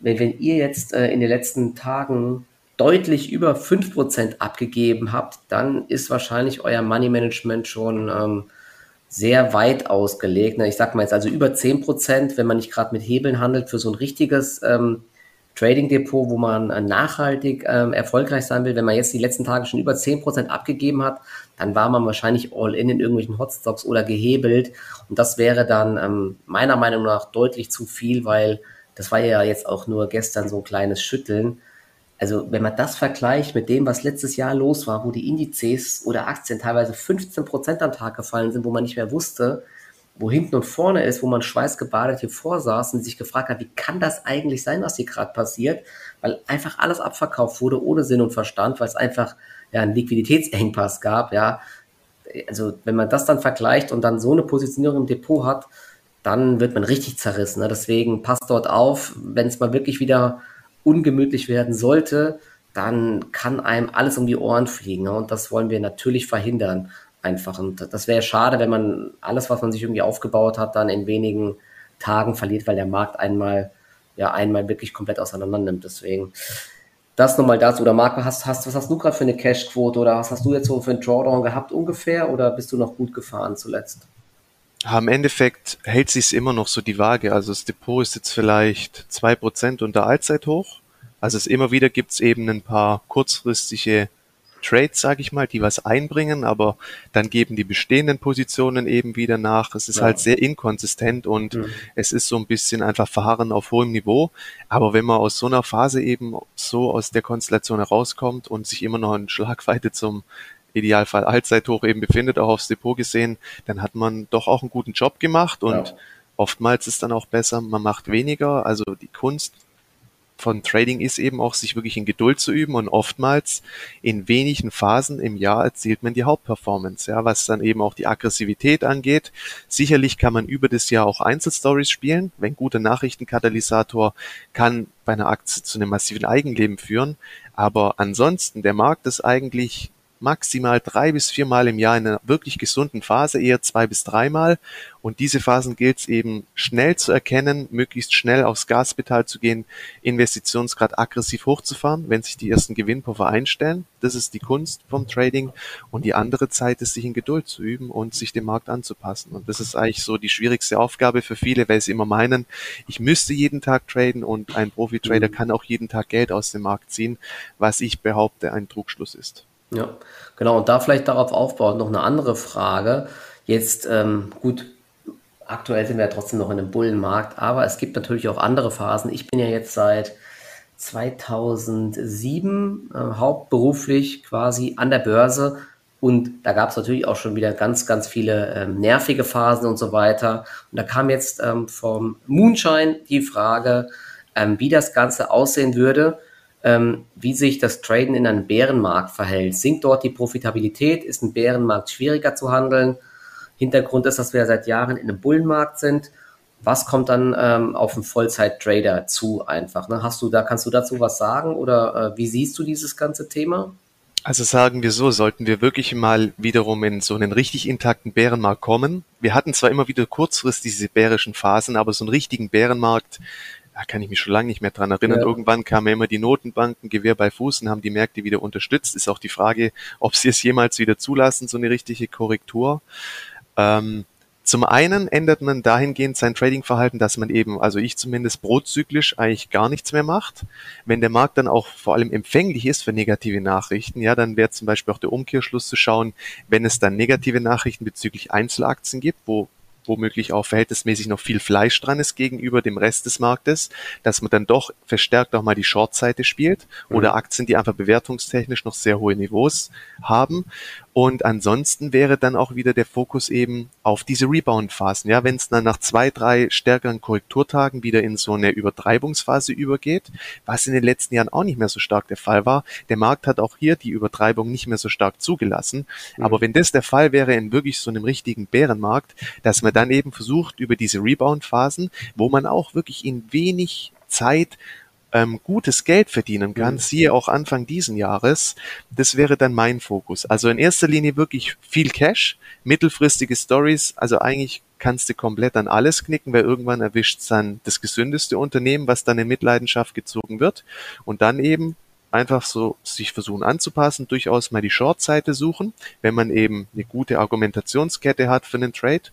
wenn, wenn ihr jetzt äh, in den letzten Tagen deutlich über 5% abgegeben habt, dann ist wahrscheinlich euer Money Management schon ähm, sehr weit ausgelegt. Ne? Ich sag mal jetzt also über 10%, wenn man nicht gerade mit Hebeln handelt, für so ein richtiges ähm, Trading Depot, wo man äh, nachhaltig ähm, erfolgreich sein will, wenn man jetzt die letzten Tage schon über 10% abgegeben hat, dann war man wahrscheinlich all in in irgendwelchen Hotstocks oder gehebelt. Und das wäre dann ähm, meiner Meinung nach deutlich zu viel, weil das war ja jetzt auch nur gestern so ein kleines Schütteln. Also wenn man das vergleicht mit dem, was letztes Jahr los war, wo die Indizes oder Aktien teilweise 15% am Tag gefallen sind, wo man nicht mehr wusste, wo hinten und vorne ist, wo man schweißgebadet hier vorsaß und sich gefragt hat, wie kann das eigentlich sein, was hier gerade passiert, weil einfach alles abverkauft wurde ohne Sinn und Verstand, weil es einfach ja einen Liquiditätsengpass gab, ja. Also wenn man das dann vergleicht und dann so eine Positionierung im Depot hat, dann wird man richtig zerrissen. Ne? Deswegen passt dort auf, wenn es mal wirklich wieder ungemütlich werden sollte, dann kann einem alles um die Ohren fliegen. Ne? Und das wollen wir natürlich verhindern einfach. Und das wäre schade, wenn man alles, was man sich irgendwie aufgebaut hat, dann in wenigen Tagen verliert, weil der Markt einmal, ja, einmal wirklich komplett auseinander nimmt. Deswegen das nochmal dazu. Oder Marco, hast, hast, was hast du gerade für eine Cashquote oder was hast du jetzt so für einen Drawdown gehabt ungefähr oder bist du noch gut gefahren zuletzt? Im Endeffekt hält sich immer noch so die Waage. Also das Depot ist jetzt vielleicht zwei Prozent unter Allzeithoch. Also es immer wieder gibt es eben ein paar kurzfristige Trades, sage ich mal, die was einbringen, aber dann geben die bestehenden Positionen eben wieder nach. Es ist ja. halt sehr inkonsistent und mhm. es ist so ein bisschen einfach Verharren auf hohem Niveau. Aber wenn man aus so einer Phase eben so aus der Konstellation herauskommt und sich immer noch in Schlagweite zum Idealfall Allzeithoch eben befindet, auch aufs Depot gesehen, dann hat man doch auch einen guten Job gemacht und ja. oftmals ist dann auch besser, man macht weniger. Also die Kunst von Trading ist eben auch, sich wirklich in Geduld zu üben und oftmals in wenigen Phasen im Jahr erzielt man die Hauptperformance, ja, was dann eben auch die Aggressivität angeht. Sicherlich kann man über das Jahr auch Einzelstories spielen. Wenn guter Nachrichtenkatalysator kann bei einer Aktie zu einem massiven Eigenleben führen. Aber ansonsten, der Markt ist eigentlich maximal drei bis viermal im Jahr in einer wirklich gesunden Phase, eher zwei bis dreimal. Und diese Phasen gilt es eben schnell zu erkennen, möglichst schnell aufs Gaspedal zu gehen, Investitionsgrad aggressiv hochzufahren, wenn sich die ersten Gewinnpuffer einstellen. Das ist die Kunst vom Trading. Und die andere Zeit ist, sich in Geduld zu üben und sich dem Markt anzupassen. Und das ist eigentlich so die schwierigste Aufgabe für viele, weil sie immer meinen, ich müsste jeden Tag traden und ein Profi-Trader mhm. kann auch jeden Tag Geld aus dem Markt ziehen, was ich behaupte ein Trugschluss ist. Ja, genau. Und da vielleicht darauf aufbauen noch eine andere Frage. Jetzt, ähm, gut, aktuell sind wir ja trotzdem noch in einem Bullenmarkt, aber es gibt natürlich auch andere Phasen. Ich bin ja jetzt seit 2007 äh, hauptberuflich quasi an der Börse und da gab es natürlich auch schon wieder ganz, ganz viele ähm, nervige Phasen und so weiter. Und da kam jetzt ähm, vom Moonshine die Frage, ähm, wie das Ganze aussehen würde, ähm, wie sich das Traden in einem Bärenmarkt verhält. Sinkt dort die Profitabilität? Ist ein Bärenmarkt schwieriger zu handeln? Hintergrund ist, dass wir seit Jahren in einem Bullenmarkt sind. Was kommt dann ähm, auf einen Vollzeit-Trader zu einfach? Ne? Hast du da, kannst du dazu was sagen oder äh, wie siehst du dieses ganze Thema? Also sagen wir so, sollten wir wirklich mal wiederum in so einen richtig intakten Bärenmarkt kommen. Wir hatten zwar immer wieder kurzfristig diese bärischen Phasen, aber so einen richtigen Bärenmarkt da kann ich mich schon lange nicht mehr dran erinnern. Ja. Irgendwann kamen immer die Notenbanken, Gewehr bei Fuß und haben die Märkte wieder unterstützt. Ist auch die Frage, ob sie es jemals wieder zulassen, so eine richtige Korrektur. Ähm, zum einen ändert man dahingehend sein Tradingverhalten, dass man eben, also ich zumindest prozyklisch eigentlich gar nichts mehr macht. Wenn der Markt dann auch vor allem empfänglich ist für negative Nachrichten, ja, dann wäre zum Beispiel auch der Umkehrschluss zu schauen, wenn es dann negative Nachrichten bezüglich Einzelaktien gibt, wo womöglich auch verhältnismäßig noch viel Fleisch dran ist gegenüber dem Rest des Marktes, dass man dann doch verstärkt auch mal die Short-Seite spielt mhm. oder Aktien, die einfach bewertungstechnisch noch sehr hohe Niveaus haben und ansonsten wäre dann auch wieder der Fokus eben auf diese Rebound-Phasen. Ja, wenn es dann nach zwei, drei stärkeren Korrekturtagen wieder in so eine Übertreibungsphase übergeht, was in den letzten Jahren auch nicht mehr so stark der Fall war. Der Markt hat auch hier die Übertreibung nicht mehr so stark zugelassen. Mhm. Aber wenn das der Fall wäre in wirklich so einem richtigen Bärenmarkt, dass man dann eben versucht, über diese Rebound-Phasen, wo man auch wirklich in wenig Zeit ähm, gutes Geld verdienen kann, mhm. siehe auch Anfang diesen Jahres, das wäre dann mein Fokus. Also in erster Linie wirklich viel Cash, mittelfristige Stories, also eigentlich kannst du komplett an alles knicken, weil irgendwann erwischt dann das gesündeste Unternehmen, was dann in Mitleidenschaft gezogen wird und dann eben einfach so sich versuchen anzupassen, durchaus mal die Short-Seite suchen, wenn man eben eine gute Argumentationskette hat für einen Trade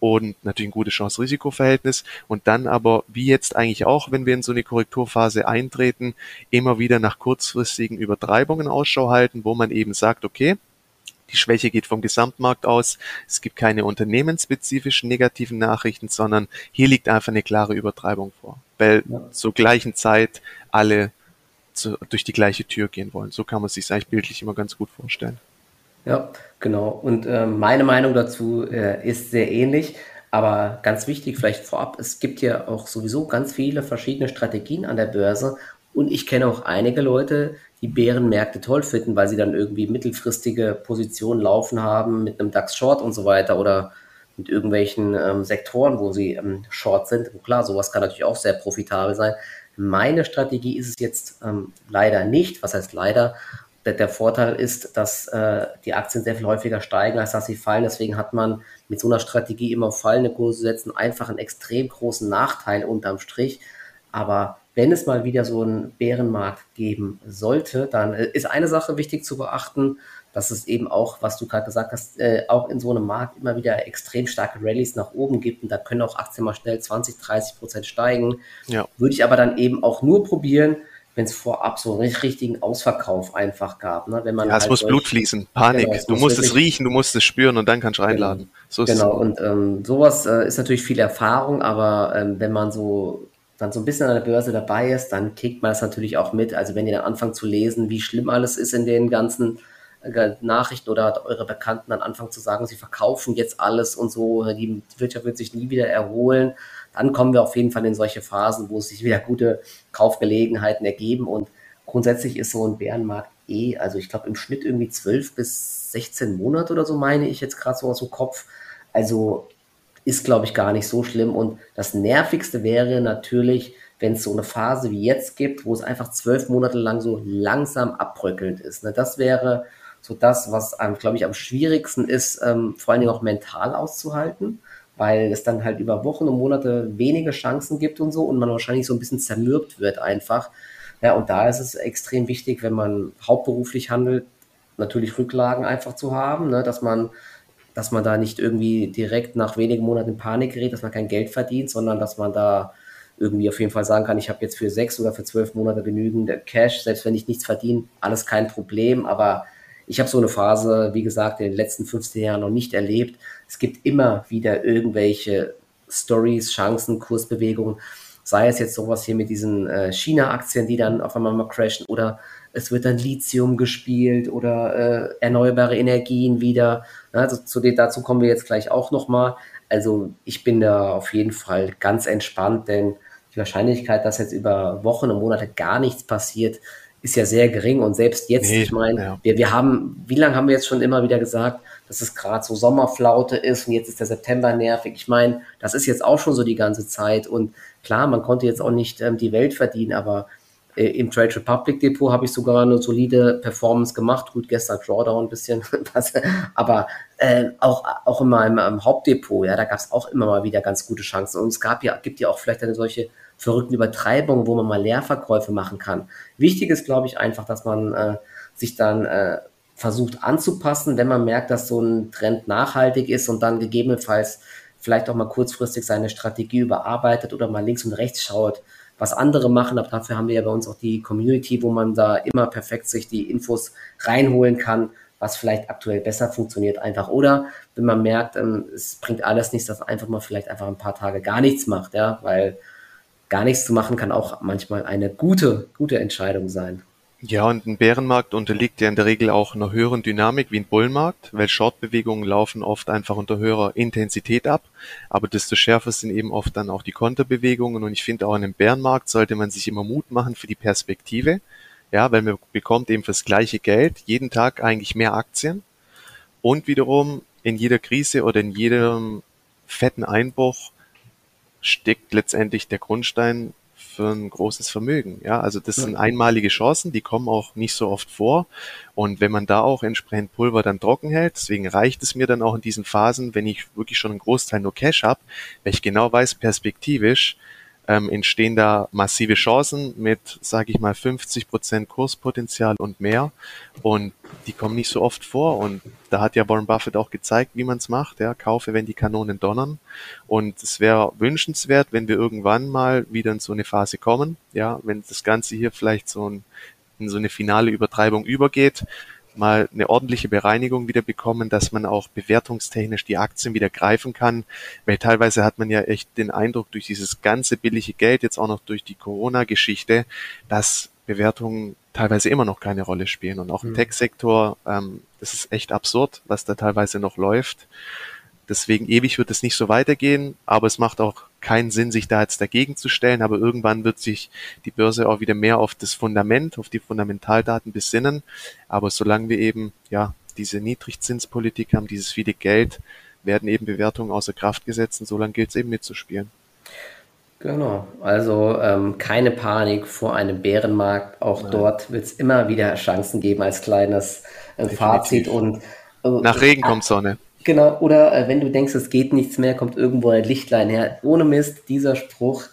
und natürlich ein gutes Chance-Risiko-Verhältnis und dann aber, wie jetzt eigentlich auch, wenn wir in so eine Korrekturphase eintreten, immer wieder nach kurzfristigen Übertreibungen Ausschau halten, wo man eben sagt, okay, die Schwäche geht vom Gesamtmarkt aus. Es gibt keine unternehmensspezifischen negativen Nachrichten, sondern hier liegt einfach eine klare Übertreibung vor, weil ja. zur gleichen Zeit alle zu, durch die gleiche Tür gehen wollen. So kann man sich eigentlich bildlich immer ganz gut vorstellen. Ja, genau. Und äh, meine Meinung dazu äh, ist sehr ähnlich. Aber ganz wichtig, vielleicht vorab, es gibt ja auch sowieso ganz viele verschiedene Strategien an der Börse. Und ich kenne auch einige Leute, die Bärenmärkte toll finden, weil sie dann irgendwie mittelfristige Positionen laufen haben mit einem DAX Short und so weiter oder mit irgendwelchen ähm, Sektoren, wo sie ähm, Short sind. Und klar, sowas kann natürlich auch sehr profitabel sein. Meine Strategie ist es jetzt ähm, leider nicht. Was heißt leider? Der, der Vorteil ist, dass äh, die Aktien sehr viel häufiger steigen, als dass sie fallen. Deswegen hat man mit so einer Strategie immer fallende Kurse setzen einfach einen extrem großen Nachteil unterm Strich. Aber wenn es mal wieder so einen Bärenmarkt geben sollte, dann äh, ist eine Sache wichtig zu beachten, dass es eben auch, was du gerade gesagt hast, äh, auch in so einem Markt immer wieder extrem starke Rallyes nach oben gibt und da können auch Aktien mal schnell 20, 30 Prozent steigen. Ja. Würde ich aber dann eben auch nur probieren, wenn es vorab so einen richtigen Ausverkauf einfach gab. Ne? Wenn man ja, es halt muss Blut fließen, Panik. Genau, du musst es riechen, du musst es spüren und dann kannst du reinladen. Genau, so genau. und ähm, sowas äh, ist natürlich viel Erfahrung, aber ähm, wenn man so dann so ein bisschen an der Börse dabei ist, dann kriegt man das natürlich auch mit. Also wenn ihr dann anfangt zu lesen, wie schlimm alles ist in den ganzen äh, Nachrichten oder eure Bekannten dann anfangen zu sagen, sie verkaufen jetzt alles und so, die Wirtschaft wird sich nie wieder erholen, dann kommen wir auf jeden Fall in solche Phasen, wo sich wieder gute Kaufgelegenheiten ergeben und grundsätzlich ist so ein Bärenmarkt eh, also ich glaube im Schnitt irgendwie 12 bis 16 Monate oder so meine ich jetzt gerade so aus dem Kopf. Also ist, glaube ich, gar nicht so schlimm. Und das Nervigste wäre natürlich, wenn es so eine Phase wie jetzt gibt, wo es einfach zwölf Monate lang so langsam abbröckelnd ist. Ne? Das wäre so das, was, glaube ich, am schwierigsten ist, ähm, vor allen Dingen auch mental auszuhalten, weil es dann halt über Wochen und Monate wenige Chancen gibt und so und man wahrscheinlich so ein bisschen zermürbt wird einfach. Ja, und da ist es extrem wichtig, wenn man hauptberuflich handelt, natürlich Rücklagen einfach zu haben, ne? dass man dass man da nicht irgendwie direkt nach wenigen Monaten in Panik gerät, dass man kein Geld verdient, sondern dass man da irgendwie auf jeden Fall sagen kann, ich habe jetzt für sechs oder für zwölf Monate genügend Cash, selbst wenn ich nichts verdiene, alles kein Problem. Aber ich habe so eine Phase, wie gesagt, in den letzten 15 Jahren noch nicht erlebt. Es gibt immer wieder irgendwelche Stories, Chancen, Kursbewegungen. Sei es jetzt sowas hier mit diesen äh, China-Aktien, die dann auf einmal mal crashen oder es wird dann Lithium gespielt oder äh, erneuerbare Energien wieder. Also zu dazu kommen wir jetzt gleich auch nochmal. Also ich bin da auf jeden Fall ganz entspannt, denn die Wahrscheinlichkeit, dass jetzt über Wochen und Monate gar nichts passiert, ist ja sehr gering. Und selbst jetzt, nee, ich meine, ja. wir, wir haben, wie lange haben wir jetzt schon immer wieder gesagt, dass es gerade so Sommerflaute ist und jetzt ist der September nervig. Ich meine, das ist jetzt auch schon so die ganze Zeit. Und klar, man konnte jetzt auch nicht ähm, die Welt verdienen, aber äh, Im Trade Republic Depot habe ich sogar eine solide Performance gemacht. Gut, gestern Drawdown ein bisschen, aber äh, auch, auch in meinem im Hauptdepot, ja, da gab es auch immer mal wieder ganz gute Chancen. Und es gab ja, gibt ja auch vielleicht eine solche verrückten Übertreibungen, wo man mal Leerverkäufe machen kann. Wichtig ist, glaube ich, einfach, dass man äh, sich dann äh, versucht anzupassen, wenn man merkt, dass so ein Trend nachhaltig ist und dann gegebenenfalls vielleicht auch mal kurzfristig seine Strategie überarbeitet oder mal links und rechts schaut was andere machen. Aber dafür haben wir ja bei uns auch die Community, wo man da immer perfekt sich die Infos reinholen kann, was vielleicht aktuell besser funktioniert einfach. Oder wenn man merkt, ähm, es bringt alles nichts, dass man einfach mal vielleicht einfach ein paar Tage gar nichts macht, ja, weil gar nichts zu machen kann auch manchmal eine gute, gute Entscheidung sein. Ja, und ein Bärenmarkt unterliegt ja in der Regel auch einer höheren Dynamik wie ein Bullmarkt, weil Shortbewegungen laufen oft einfach unter höherer Intensität ab, aber desto schärfer sind eben oft dann auch die Konterbewegungen und ich finde auch in einem Bärenmarkt sollte man sich immer Mut machen für die Perspektive, ja, weil man bekommt eben fürs gleiche Geld jeden Tag eigentlich mehr Aktien und wiederum in jeder Krise oder in jedem fetten Einbruch steckt letztendlich der Grundstein für ein großes Vermögen. Ja, also das sind einmalige Chancen, die kommen auch nicht so oft vor. Und wenn man da auch entsprechend Pulver dann trocken hält, deswegen reicht es mir dann auch in diesen Phasen, wenn ich wirklich schon einen Großteil nur Cash habe, weil ich genau weiß, perspektivisch ähm, entstehen da massive Chancen mit, sage ich mal, 50 Prozent Kurspotenzial und mehr. Und die kommen nicht so oft vor. Und da hat ja Warren Buffett auch gezeigt, wie man es macht. Ja, kaufe, wenn die Kanonen donnern. Und es wäre wünschenswert, wenn wir irgendwann mal wieder in so eine Phase kommen. Ja, wenn das Ganze hier vielleicht so ein, in so eine finale Übertreibung übergeht, mal eine ordentliche Bereinigung wieder bekommen, dass man auch bewertungstechnisch die Aktien wieder greifen kann, weil teilweise hat man ja echt den Eindruck durch dieses ganze billige Geld, jetzt auch noch durch die Corona-Geschichte, dass Bewertungen teilweise immer noch keine Rolle spielen und auch im mhm. Tech-Sektor, ähm, das ist echt absurd, was da teilweise noch läuft. Deswegen ewig wird es nicht so weitergehen, aber es macht auch keinen Sinn, sich da jetzt dagegen zu stellen. Aber irgendwann wird sich die Börse auch wieder mehr auf das Fundament, auf die Fundamentaldaten besinnen. Aber solange wir eben ja diese Niedrigzinspolitik haben, dieses viele Geld, werden eben Bewertungen außer Kraft gesetzt und solange gilt es eben mitzuspielen. Genau, also ähm, keine Panik vor einem Bärenmarkt. Auch Nein. dort wird es immer wieder Chancen geben als kleines äh, Fazit. Und äh, nach Regen kommt Sonne. Genau, oder äh, wenn du denkst, es geht nichts mehr, kommt irgendwo ein Lichtlein her. Ohne Mist, dieser Spruch,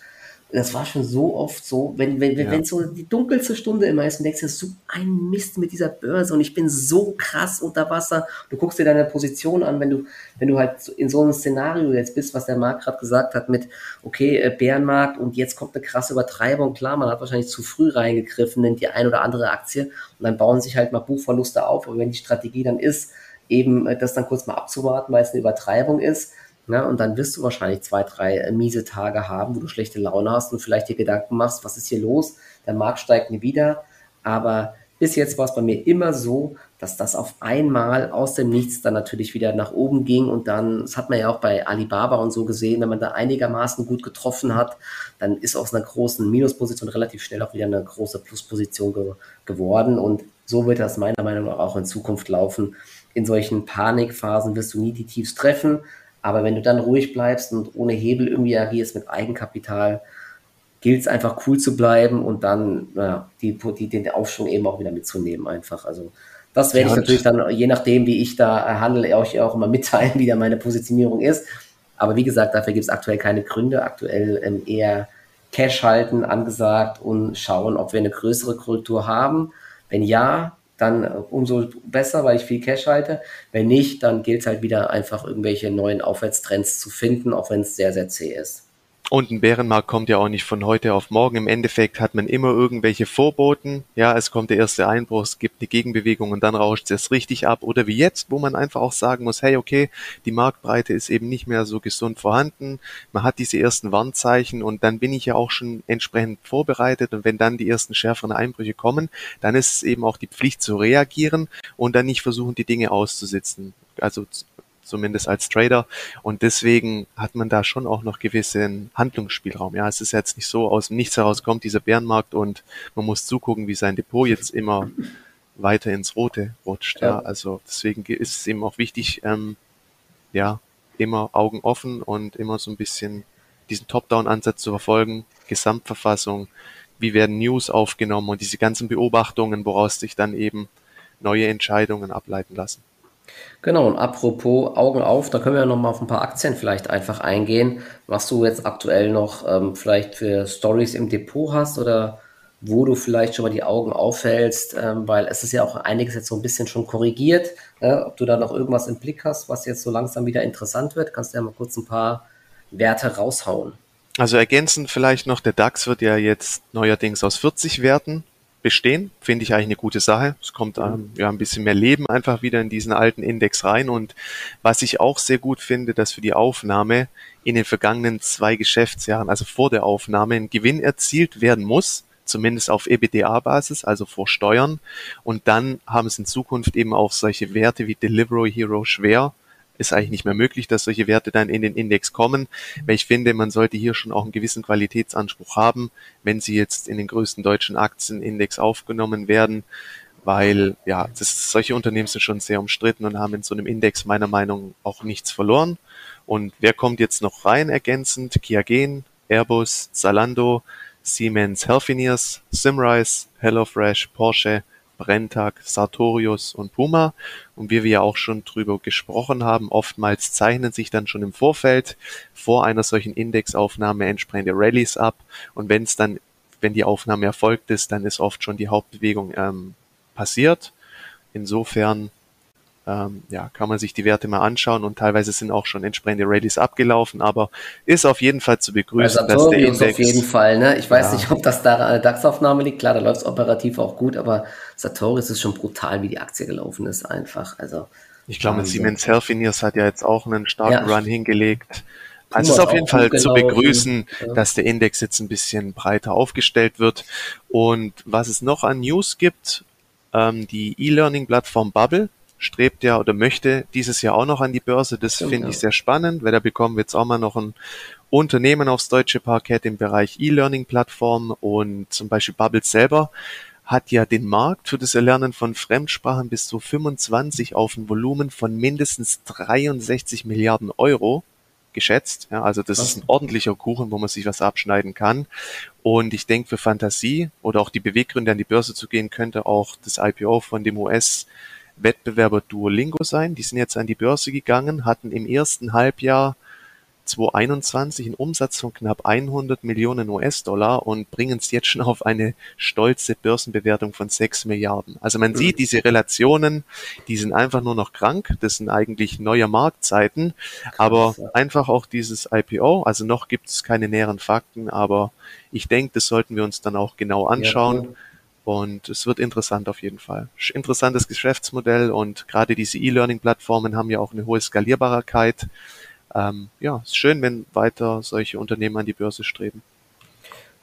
das war schon so oft so, wenn, wenn, ja. wenn so die dunkelste Stunde immer ist und denkst dir, so ein Mist mit dieser Börse und ich bin so krass unter Wasser. Du guckst dir deine Position an, wenn du, wenn du halt in so einem Szenario jetzt bist, was der Marc gerade gesagt hat, mit, okay, äh, Bärenmarkt und jetzt kommt eine krasse Übertreibung. Klar, man hat wahrscheinlich zu früh reingegriffen in die ein oder andere Aktie und dann bauen sich halt mal Buchverluste auf. Aber wenn die Strategie dann ist, eben äh, das dann kurz mal abzuwarten, weil es eine Übertreibung ist. Ja, und dann wirst du wahrscheinlich zwei, drei äh, miese Tage haben, wo du schlechte Laune hast und vielleicht dir Gedanken machst, was ist hier los? Der Markt steigt nie wieder. Aber Bis jetzt war es bei mir immer so, dass das auf einmal aus dem Nichts dann natürlich wieder nach oben ging und dann, das hat man ja auch bei Alibaba und so gesehen, wenn man da einigermaßen gut getroffen hat, dann ist aus einer großen Minusposition relativ schnell auch wieder eine große Plusposition ge geworden und so wird das meiner Meinung nach auch in Zukunft laufen. In solchen Panikphasen wirst du nie die Tiefs treffen, aber wenn du dann ruhig bleibst und ohne Hebel irgendwie agierst mit Eigenkapital, gilt es einfach cool zu bleiben und dann ja, die, die, den Aufschwung eben auch wieder mitzunehmen einfach. Also das werde ja, ich natürlich dann, je nachdem, wie ich da handle, euch auch immer mitteilen, wie da meine Positionierung ist. Aber wie gesagt, dafür gibt es aktuell keine Gründe. Aktuell ähm, eher Cash halten angesagt und schauen, ob wir eine größere Kultur haben. Wenn ja, dann äh, umso besser, weil ich viel Cash halte. Wenn nicht, dann gilt es halt wieder einfach irgendwelche neuen Aufwärtstrends zu finden, auch wenn es sehr, sehr zäh ist. Und ein Bärenmarkt kommt ja auch nicht von heute auf morgen. Im Endeffekt hat man immer irgendwelche Vorboten. Ja, es kommt der erste Einbruch, es gibt eine Gegenbewegung und dann rauscht es richtig ab. Oder wie jetzt, wo man einfach auch sagen muss, hey, okay, die Marktbreite ist eben nicht mehr so gesund vorhanden. Man hat diese ersten Warnzeichen und dann bin ich ja auch schon entsprechend vorbereitet. Und wenn dann die ersten schärferen Einbrüche kommen, dann ist es eben auch die Pflicht zu reagieren und dann nicht versuchen, die Dinge auszusitzen. Also zumindest als Trader. Und deswegen hat man da schon auch noch gewissen Handlungsspielraum. Ja, es ist jetzt nicht so, aus dem Nichts heraus kommt dieser Bärenmarkt und man muss zugucken, wie sein Depot jetzt immer weiter ins Rote rutscht. Ja, also deswegen ist es eben auch wichtig, ähm, ja, immer Augen offen und immer so ein bisschen diesen Top-Down-Ansatz zu verfolgen, Gesamtverfassung, wie werden News aufgenommen und diese ganzen Beobachtungen, woraus sich dann eben neue Entscheidungen ableiten lassen. Genau, und apropos Augen auf, da können wir ja nochmal auf ein paar Aktien vielleicht einfach eingehen, was du jetzt aktuell noch ähm, vielleicht für Stories im Depot hast oder wo du vielleicht schon mal die Augen aufhältst, ähm, weil es ist ja auch einiges jetzt so ein bisschen schon korrigiert. Äh, ob du da noch irgendwas im Blick hast, was jetzt so langsam wieder interessant wird, kannst du ja mal kurz ein paar Werte raushauen. Also ergänzend vielleicht noch, der DAX wird ja jetzt neuerdings aus 40 Werten bestehen, finde ich eigentlich eine gute Sache. Es kommt ähm, ja ein bisschen mehr Leben einfach wieder in diesen alten Index rein. Und was ich auch sehr gut finde, dass für die Aufnahme in den vergangenen zwei Geschäftsjahren, also vor der Aufnahme, ein Gewinn erzielt werden muss, zumindest auf EBITDA-Basis, also vor Steuern. Und dann haben es in Zukunft eben auch solche Werte wie Delivery Hero schwer, ist eigentlich nicht mehr möglich, dass solche Werte dann in den Index kommen, weil ich finde, man sollte hier schon auch einen gewissen Qualitätsanspruch haben, wenn sie jetzt in den größten deutschen Aktienindex aufgenommen werden, weil ja, das, solche Unternehmen sind schon sehr umstritten und haben in so einem Index meiner Meinung nach auch nichts verloren. Und wer kommt jetzt noch rein ergänzend? Kiagen, Airbus, Zalando, Siemens Healthineers, Simrise, HelloFresh, Porsche, Brenntag, Sartorius und Puma. Und wie wir ja auch schon drüber gesprochen haben, oftmals zeichnen sich dann schon im Vorfeld vor einer solchen Indexaufnahme entsprechende Rallyes ab. Und wenn es dann, wenn die Aufnahme erfolgt ist, dann ist oft schon die Hauptbewegung ähm, passiert. Insofern ähm, ja, kann man sich die Werte mal anschauen und teilweise sind auch schon entsprechende Rallies abgelaufen, aber ist auf jeden Fall zu begrüßen, dass der Index... auf jeden Fall, ne? Ich weiß ja. nicht, ob das da an der DAX-Aufnahme liegt, klar, da läuft es operativ auch gut, aber Sartorius ist schon brutal, wie die Aktie gelaufen ist einfach, also... Ich glaube, Siemens Healthineers hat ja jetzt auch einen starken ja. Run hingelegt. Also es ist auf jeden Fall zu begrüßen, ja. dass der Index jetzt ein bisschen breiter aufgestellt wird. Und was es noch an News gibt, ähm, die E-Learning-Plattform Bubble strebt ja oder möchte dieses Jahr auch noch an die Börse. Das finde ja. ich sehr spannend, weil da bekommen wir jetzt auch mal noch ein Unternehmen aufs deutsche Parkett im Bereich E-Learning-Plattform und zum Beispiel Bubble selber hat ja den Markt für das Erlernen von Fremdsprachen bis zu 25 auf ein Volumen von mindestens 63 Milliarden Euro geschätzt. Ja, also das was? ist ein ordentlicher Kuchen, wo man sich was abschneiden kann. Und ich denke, für Fantasie oder auch die Beweggründe an die Börse zu gehen, könnte auch das IPO von dem US Wettbewerber Duolingo sein. Die sind jetzt an die Börse gegangen, hatten im ersten Halbjahr 2021 einen Umsatz von knapp 100 Millionen US-Dollar und bringen es jetzt schon auf eine stolze Börsenbewertung von 6 Milliarden. Also man sieht diese Relationen, die sind einfach nur noch krank. Das sind eigentlich neue Marktzeiten, aber einfach auch dieses IPO. Also noch gibt es keine näheren Fakten, aber ich denke, das sollten wir uns dann auch genau anschauen. Ja, und es wird interessant auf jeden Fall. Interessantes Geschäftsmodell und gerade diese E-Learning-Plattformen haben ja auch eine hohe Skalierbarkeit. Ähm, ja, ist schön, wenn weiter solche Unternehmen an die Börse streben.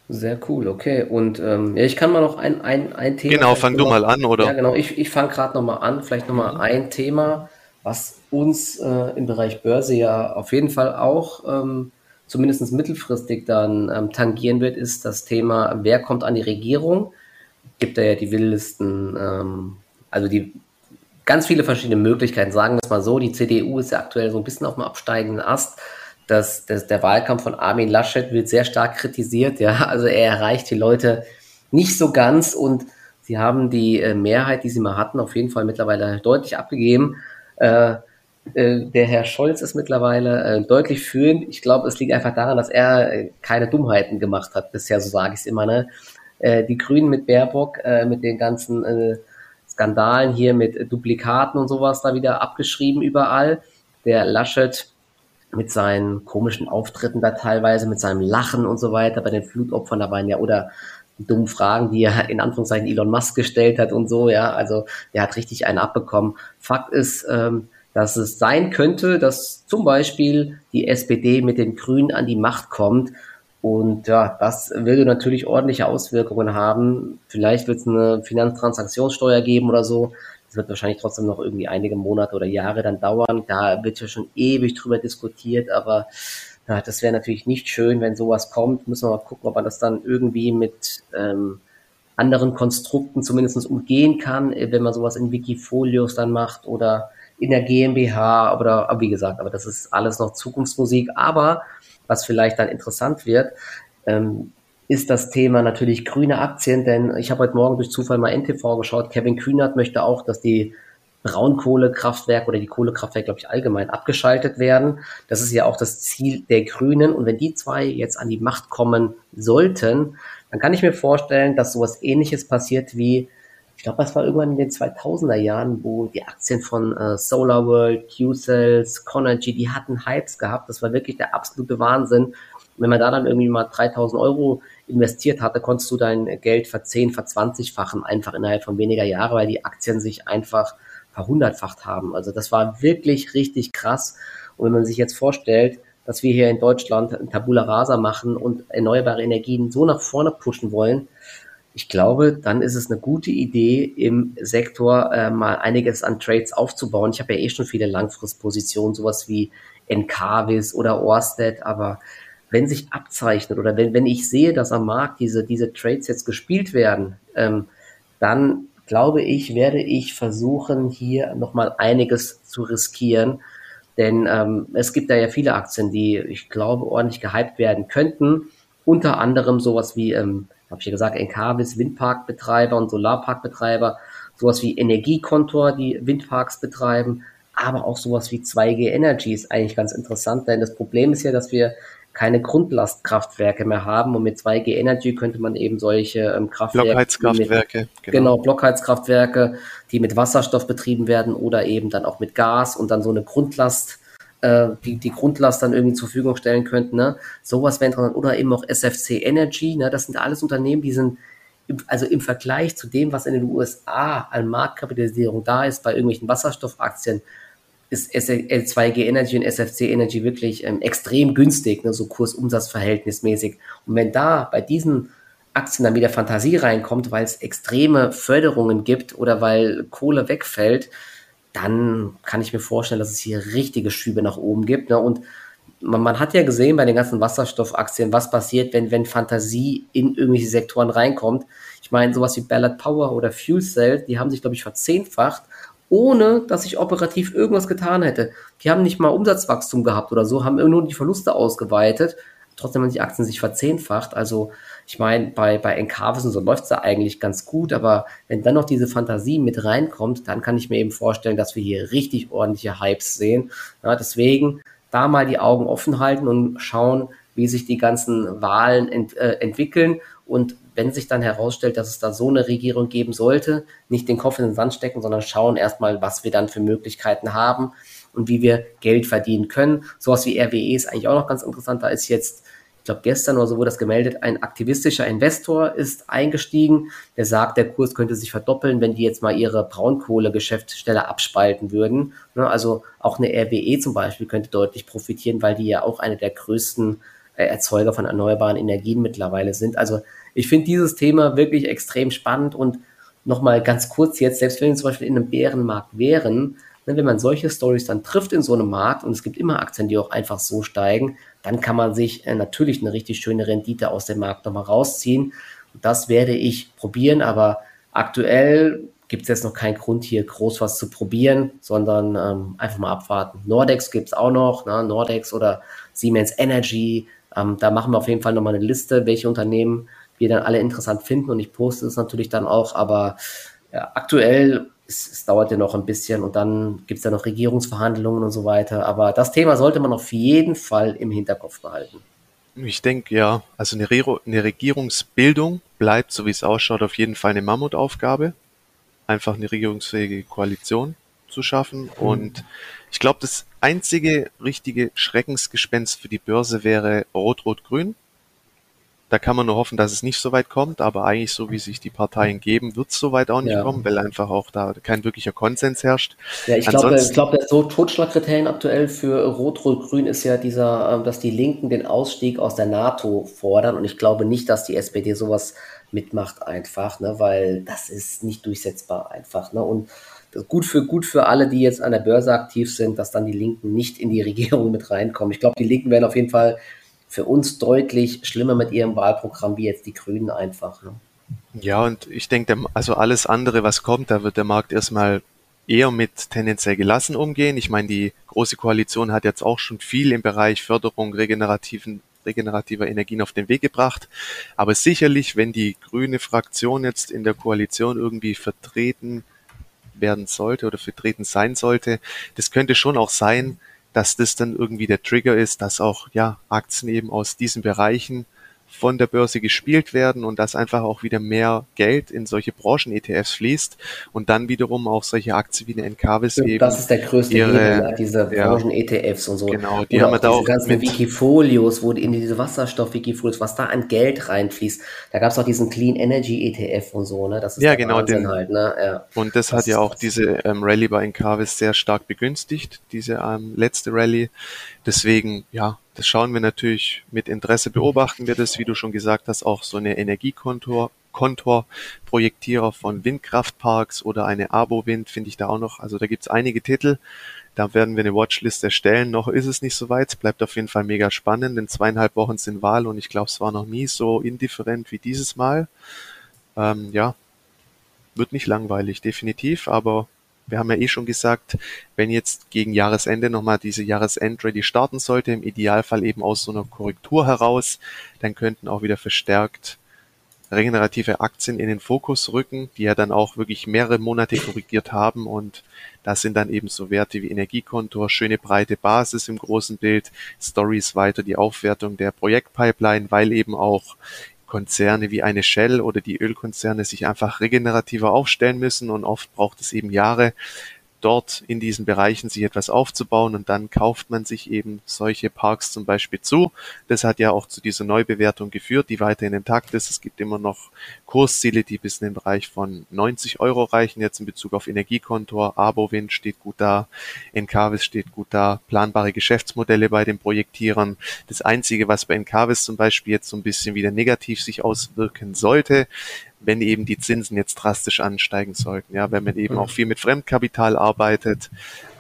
Sehr cool, okay. Und ähm, ja, ich kann mal noch ein, ein, ein Thema. Genau, fang du mal an, oder? Ja, genau. Ich, ich fange gerade noch mal an. Vielleicht noch mal mhm. ein Thema, was uns äh, im Bereich Börse ja auf jeden Fall auch ähm, zumindest mittelfristig dann ähm, tangieren wird, ist das Thema, wer kommt an die Regierung? Gibt da ja die wildesten, ähm, also die ganz viele verschiedene Möglichkeiten. Sagen wir es mal so, die CDU ist ja aktuell so ein bisschen auf dem absteigenden Ast dass, dass der Wahlkampf von Armin Laschet wird sehr stark kritisiert. Ja, also er erreicht die Leute nicht so ganz und sie haben die äh, Mehrheit, die sie mal hatten, auf jeden Fall mittlerweile deutlich abgegeben. Äh, äh, der Herr Scholz ist mittlerweile äh, deutlich führend. Ich glaube, es liegt einfach daran, dass er äh, keine Dummheiten gemacht hat bisher, so sage ich es immer. Ne? Äh, die Grünen mit Baerbock, äh, mit den ganzen äh, Skandalen hier mit Duplikaten und sowas da wieder abgeschrieben überall. Der Laschet mit seinen komischen Auftritten da teilweise, mit seinem Lachen und so weiter bei den Flutopfern, da waren ja, oder die dummen Fragen, die er in Anführungszeichen Elon Musk gestellt hat und so, ja, also der hat richtig einen abbekommen. Fakt ist, ähm, dass es sein könnte, dass zum Beispiel die SPD mit den Grünen an die Macht kommt. Und ja, das würde natürlich ordentliche Auswirkungen haben. Vielleicht wird es eine Finanztransaktionssteuer geben oder so. Das wird wahrscheinlich trotzdem noch irgendwie einige Monate oder Jahre dann dauern. Da wird ja schon ewig drüber diskutiert, aber ja, das wäre natürlich nicht schön, wenn sowas kommt. Müssen wir mal gucken, ob man das dann irgendwie mit ähm, anderen Konstrukten zumindest umgehen kann, äh, wenn man sowas in Wikifolios dann macht oder in der GmbH oder wie gesagt, aber das ist alles noch Zukunftsmusik. Aber was vielleicht dann interessant wird, ähm, ist das Thema natürlich grüne Aktien, denn ich habe heute Morgen durch Zufall mal NTV geschaut. Kevin Kühnert möchte auch, dass die Braunkohlekraftwerke oder die Kohlekraftwerke, glaube ich, allgemein abgeschaltet werden. Das ist ja auch das Ziel der Grünen. Und wenn die zwei jetzt an die Macht kommen sollten, dann kann ich mir vorstellen, dass sowas ähnliches passiert wie, ich glaube, das war irgendwann in den 2000er Jahren, wo die Aktien von äh, Solar World, Q-Cells, Conergy, die hatten Hypes gehabt. Das war wirklich der absolute Wahnsinn. Wenn man da dann irgendwie mal 3000 Euro investiert hatte, konntest du dein Geld verzehn, verzwanzigfachen einfach innerhalb von weniger Jahre, weil die Aktien sich einfach verhundertfacht haben. Also das war wirklich richtig krass. Und wenn man sich jetzt vorstellt, dass wir hier in Deutschland ein Tabula Rasa machen und erneuerbare Energien so nach vorne pushen wollen, ich glaube, dann ist es eine gute Idee, im Sektor äh, mal einiges an Trades aufzubauen. Ich habe ja eh schon viele Langfristpositionen, sowas wie Encarvis oder Orsted, aber wenn sich abzeichnet oder wenn, wenn ich sehe, dass am Markt diese, diese Trades jetzt gespielt werden, ähm, dann glaube ich, werde ich versuchen, hier nochmal einiges zu riskieren. Denn ähm, es gibt da ja viele Aktien, die, ich glaube, ordentlich gehypt werden könnten. Unter anderem sowas wie, ähm, habe ich ja gesagt, Encarvis, Windparkbetreiber und Solarparkbetreiber, sowas wie Energiekontor, die Windparks betreiben, aber auch sowas wie 2G Energy ist eigentlich ganz interessant, denn das Problem ist ja, dass wir keine Grundlastkraftwerke mehr haben und mit 2G Energy könnte man eben solche ähm, Kraftwerke. Blockheizkraftwerke. Mit, genau. genau, Blockheizkraftwerke, die mit Wasserstoff betrieben werden oder eben dann auch mit Gas und dann so eine Grundlast, äh, die, die Grundlast dann irgendwie zur Verfügung stellen könnten. Ne? Sowas wäre interessant. Oder eben auch SFC Energy. Ne? Das sind alles Unternehmen, die sind also im Vergleich zu dem, was in den USA an Marktkapitalisierung da ist bei irgendwelchen Wasserstoffaktien, ist L2G Energy und SFC Energy wirklich ähm, extrem günstig, ne, so Kursumsatzverhältnismäßig. Und wenn da bei diesen Aktien dann wieder Fantasie reinkommt, weil es extreme Förderungen gibt oder weil Kohle wegfällt, dann kann ich mir vorstellen, dass es hier richtige Schübe nach oben gibt. Ne? Und man, man, hat ja gesehen bei den ganzen Wasserstoffaktien, was passiert, wenn, wenn Fantasie in irgendwelche Sektoren reinkommt. Ich meine, sowas wie Ballard Power oder Fuel Cell, die haben sich, glaube ich, verzehnfacht ohne dass ich operativ irgendwas getan hätte. Die haben nicht mal Umsatzwachstum gehabt oder so, haben nur die Verluste ausgeweitet. Trotzdem haben die Aktien sich verzehnfacht. Also ich meine, bei, bei Encarvis und so läuft es da eigentlich ganz gut, aber wenn dann noch diese Fantasie mit reinkommt, dann kann ich mir eben vorstellen, dass wir hier richtig ordentliche Hypes sehen. Ja, deswegen da mal die Augen offen halten und schauen, wie sich die ganzen Wahlen ent, äh, entwickeln und wenn sich dann herausstellt, dass es da so eine Regierung geben sollte, nicht den Kopf in den Sand stecken, sondern schauen erstmal, was wir dann für Möglichkeiten haben und wie wir Geld verdienen können. Sowas wie RWE ist eigentlich auch noch ganz interessant. Da ist jetzt, ich glaube gestern oder so wurde das gemeldet, ein aktivistischer Investor ist eingestiegen, der sagt, der Kurs könnte sich verdoppeln, wenn die jetzt mal ihre Braunkohle-Geschäftsstelle abspalten würden. Ne, also auch eine RWE zum Beispiel könnte deutlich profitieren, weil die ja auch eine der größten äh, Erzeuger von erneuerbaren Energien mittlerweile sind. Also ich finde dieses Thema wirklich extrem spannend und nochmal ganz kurz jetzt, selbst wenn wir zum Beispiel in einem Bärenmarkt wären, wenn man solche Stories dann trifft in so einem Markt und es gibt immer Aktien, die auch einfach so steigen, dann kann man sich äh, natürlich eine richtig schöne Rendite aus dem Markt nochmal rausziehen. Und das werde ich probieren, aber aktuell gibt es jetzt noch keinen Grund, hier groß was zu probieren, sondern ähm, einfach mal abwarten. Nordex gibt es auch noch, ne? Nordex oder Siemens Energy. Ähm, da machen wir auf jeden Fall nochmal eine Liste, welche Unternehmen wir dann alle interessant finden und ich poste es natürlich dann auch, aber ja, aktuell es, es, dauert ja noch ein bisschen und dann gibt es ja noch Regierungsverhandlungen und so weiter. Aber das Thema sollte man auf jeden Fall im Hinterkopf behalten. Ich denke ja, also eine, Re eine Regierungsbildung bleibt, so wie es ausschaut, auf jeden Fall eine Mammutaufgabe. Einfach eine regierungsfähige Koalition zu schaffen. Mhm. Und ich glaube, das einzige richtige Schreckensgespenst für die Börse wäre Rot-Rot-Grün. Da kann man nur hoffen, dass es nicht so weit kommt, aber eigentlich so wie sich die Parteien geben, wird es so weit auch nicht ja. kommen, weil einfach auch da kein wirklicher Konsens herrscht. Ja, ich glaube, ich glaube, so Totschlagkriterien aktuell für Rot-Rot-Grün ist ja dieser, ähm, dass die Linken den Ausstieg aus der NATO fordern und ich glaube nicht, dass die SPD sowas mitmacht einfach, ne, weil das ist nicht durchsetzbar einfach, ne, und gut für, gut für alle, die jetzt an der Börse aktiv sind, dass dann die Linken nicht in die Regierung mit reinkommen. Ich glaube, die Linken werden auf jeden Fall für uns deutlich schlimmer mit ihrem Wahlprogramm wie jetzt die Grünen einfach. Ne? Ja, und ich denke, also alles andere, was kommt, da wird der Markt erstmal eher mit tendenziell gelassen umgehen. Ich meine, die Große Koalition hat jetzt auch schon viel im Bereich Förderung regenerativen regenerativer Energien auf den Weg gebracht. Aber sicherlich, wenn die grüne Fraktion jetzt in der Koalition irgendwie vertreten werden sollte oder vertreten sein sollte, das könnte schon auch sein, dass das dann irgendwie der Trigger ist, dass auch ja Aktien eben aus diesen Bereichen von der Börse gespielt werden und dass einfach auch wieder mehr Geld in solche Branchen-ETFs fließt und dann wiederum auch solche Aktien wie eine Encarvis eben. Das ist der größte ihre, Hebel, ne? diese Branchen-ETFs und so. Genau, die Oder haben wir da auch ganzen mit Wikifolios, wo in diese Wasserstoff-Wikifolios, was da an Geld reinfließt. Da gab es auch diesen Clean Energy ETF und so, ne? Das ist ja, genau, den, halt, ne? Ja. Und das, das hat ja auch diese ähm, Rallye bei Encarvis sehr stark begünstigt, diese ähm, letzte Rallye. Deswegen, ja, das schauen wir natürlich mit Interesse, beobachten wir das, wie du schon gesagt hast, auch so eine Energiekontor, Kontorprojektierer von Windkraftparks oder eine Abo-Wind finde ich da auch noch. Also da gibt's einige Titel. Da werden wir eine Watchlist erstellen. Noch ist es nicht so weit. Bleibt auf jeden Fall mega spannend. In zweieinhalb Wochen sind Wahl und ich glaube, es war noch nie so indifferent wie dieses Mal. Ähm, ja, wird nicht langweilig, definitiv, aber wir haben ja eh schon gesagt, wenn jetzt gegen Jahresende nochmal diese Jahresend-Ready starten sollte, im Idealfall eben aus so einer Korrektur heraus, dann könnten auch wieder verstärkt regenerative Aktien in den Fokus rücken, die ja dann auch wirklich mehrere Monate korrigiert haben. Und das sind dann eben so Werte wie Energiekontor, schöne breite Basis im großen Bild, Stories weiter die Aufwertung der Projektpipeline, weil eben auch Konzerne wie eine Shell oder die Ölkonzerne sich einfach regenerativer aufstellen müssen und oft braucht es eben Jahre, dort in diesen Bereichen sich etwas aufzubauen und dann kauft man sich eben solche Parks zum Beispiel zu. Das hat ja auch zu dieser Neubewertung geführt, die weiterhin intakt ist. Es gibt immer noch Kursziele, die bis in den Bereich von 90 Euro reichen, jetzt in Bezug auf Energiekontor. Abowind steht gut da, Encarvis steht gut da, planbare Geschäftsmodelle bei den Projektierern. Das Einzige, was bei Encarvis zum Beispiel jetzt so ein bisschen wieder negativ sich auswirken sollte, wenn eben die Zinsen jetzt drastisch ansteigen sollten, ja, wenn man eben auch viel mit Fremdkapital arbeitet.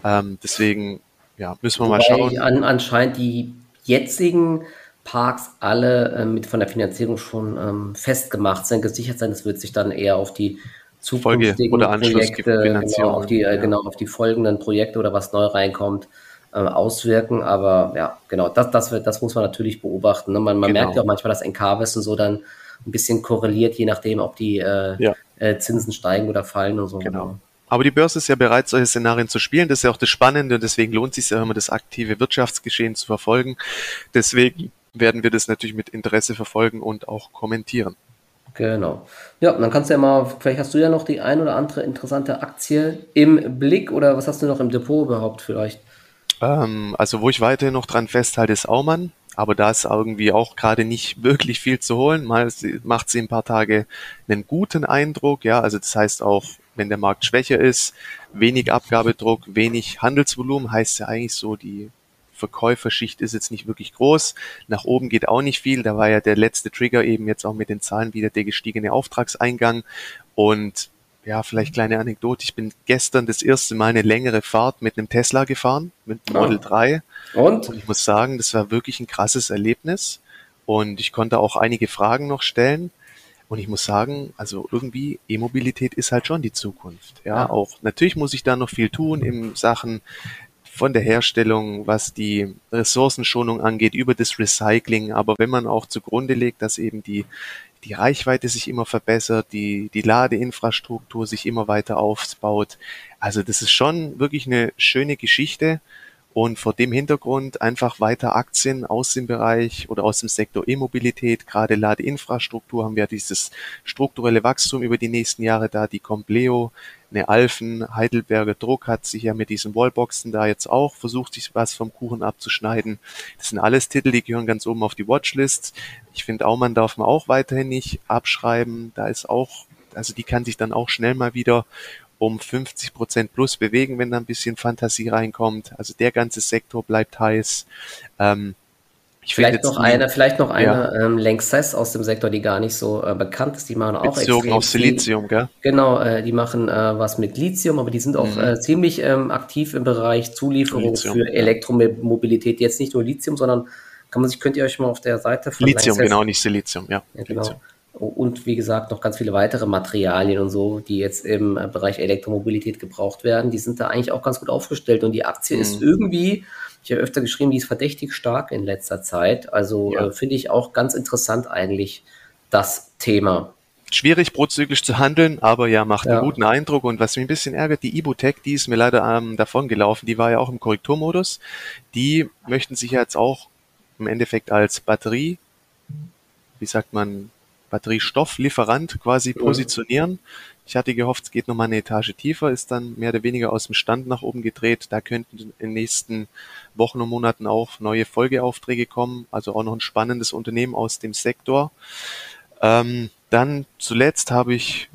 Ähm, deswegen, ja, müssen wir Wobei mal schauen. An, anscheinend die jetzigen Parks alle äh, mit von der Finanzierung schon ähm, festgemacht sind, gesichert sein. Das wird sich dann eher auf die zukünftigen oder Projekte, genau auf, die, äh, ja. genau auf die folgenden Projekte oder was neu reinkommt, äh, auswirken. Aber ja, genau, das, das, wird, das muss man natürlich beobachten. Ne? Man, man genau. merkt ja auch manchmal, dass und so dann ein bisschen korreliert, je nachdem, ob die äh, ja. äh, Zinsen steigen oder fallen und so. Genau. Aber die Börse ist ja bereit, solche Szenarien zu spielen. Das ist ja auch das Spannende und deswegen lohnt es sich ja immer, das aktive Wirtschaftsgeschehen zu verfolgen. Deswegen werden wir das natürlich mit Interesse verfolgen und auch kommentieren. Genau. Ja, dann kannst du ja mal, vielleicht hast du ja noch die ein oder andere interessante Aktie im Blick oder was hast du noch im Depot überhaupt vielleicht? Ähm, also wo ich weiterhin noch dran festhalte, ist Aumann aber da ist irgendwie auch gerade nicht wirklich viel zu holen. Mal macht sie ein paar Tage einen guten Eindruck, ja, also das heißt auch, wenn der Markt schwächer ist, wenig Abgabedruck, wenig Handelsvolumen, heißt ja eigentlich so, die Verkäuferschicht ist jetzt nicht wirklich groß. Nach oben geht auch nicht viel. Da war ja der letzte Trigger eben jetzt auch mit den Zahlen wieder der gestiegene Auftragseingang. Und ja, vielleicht kleine Anekdote. Ich bin gestern das erste Mal eine längere Fahrt mit einem Tesla gefahren, mit ah. Model oh. 3. Und? Und ich muss sagen, das war wirklich ein krasses Erlebnis. Und ich konnte auch einige Fragen noch stellen. Und ich muss sagen, also irgendwie E-Mobilität ist halt schon die Zukunft. Ja, ja, auch natürlich muss ich da noch viel tun in Sachen von der Herstellung, was die Ressourcenschonung angeht, über das Recycling. Aber wenn man auch zugrunde legt, dass eben die die Reichweite sich immer verbessert, die, die Ladeinfrastruktur sich immer weiter aufbaut. Also das ist schon wirklich eine schöne Geschichte. Und vor dem Hintergrund einfach weiter Aktien aus dem Bereich oder aus dem Sektor E-Mobilität, gerade Ladeinfrastruktur haben wir dieses strukturelle Wachstum über die nächsten Jahre da, die Compleo, eine Alfen, Heidelberger Druck hat sich ja mit diesen Wallboxen da jetzt auch versucht, sich was vom Kuchen abzuschneiden. Das sind alles Titel, die gehören ganz oben auf die Watchlist. Ich finde, Aumann darf man auch weiterhin nicht abschreiben. Da ist auch, also die kann sich dann auch schnell mal wieder um 50 Prozent plus bewegen, wenn da ein bisschen Fantasie reinkommt. Also der ganze Sektor bleibt heiß. Ähm, ich vielleicht noch eine, vielleicht noch eine ja. ähm, Lanxess aus dem Sektor, die gar nicht so äh, bekannt ist. Die machen auch Bezogen auf Silizium, gell? Genau, äh, die machen äh, was mit Lithium, aber die sind auch mhm. äh, ziemlich ähm, aktiv im Bereich Zulieferung Lithium, für Elektromobilität. Jetzt nicht nur Lithium, sondern kann man sich, könnt ihr euch mal auf der Seite von Lithium, Lanxess, genau, nicht Silizium, ja. ja genau. Lithium und wie gesagt noch ganz viele weitere Materialien und so, die jetzt im Bereich Elektromobilität gebraucht werden, die sind da eigentlich auch ganz gut aufgestellt und die Aktie mhm. ist irgendwie, ich habe öfter geschrieben, die ist verdächtig stark in letzter Zeit. Also ja. äh, finde ich auch ganz interessant eigentlich das Thema. Schwierig prozyklisch zu handeln, aber ja, macht ja. einen guten Eindruck. Und was mich ein bisschen ärgert, die Ibotech, die ist mir leider ähm, davon gelaufen, die war ja auch im Korrekturmodus. Die möchten sich jetzt auch im Endeffekt als Batterie, wie sagt man, Batteriestofflieferant quasi positionieren. Ich hatte gehofft, es geht nochmal eine Etage tiefer, ist dann mehr oder weniger aus dem Stand nach oben gedreht. Da könnten in den nächsten Wochen und Monaten auch neue Folgeaufträge kommen. Also auch noch ein spannendes Unternehmen aus dem Sektor. Ähm, dann zuletzt habe ich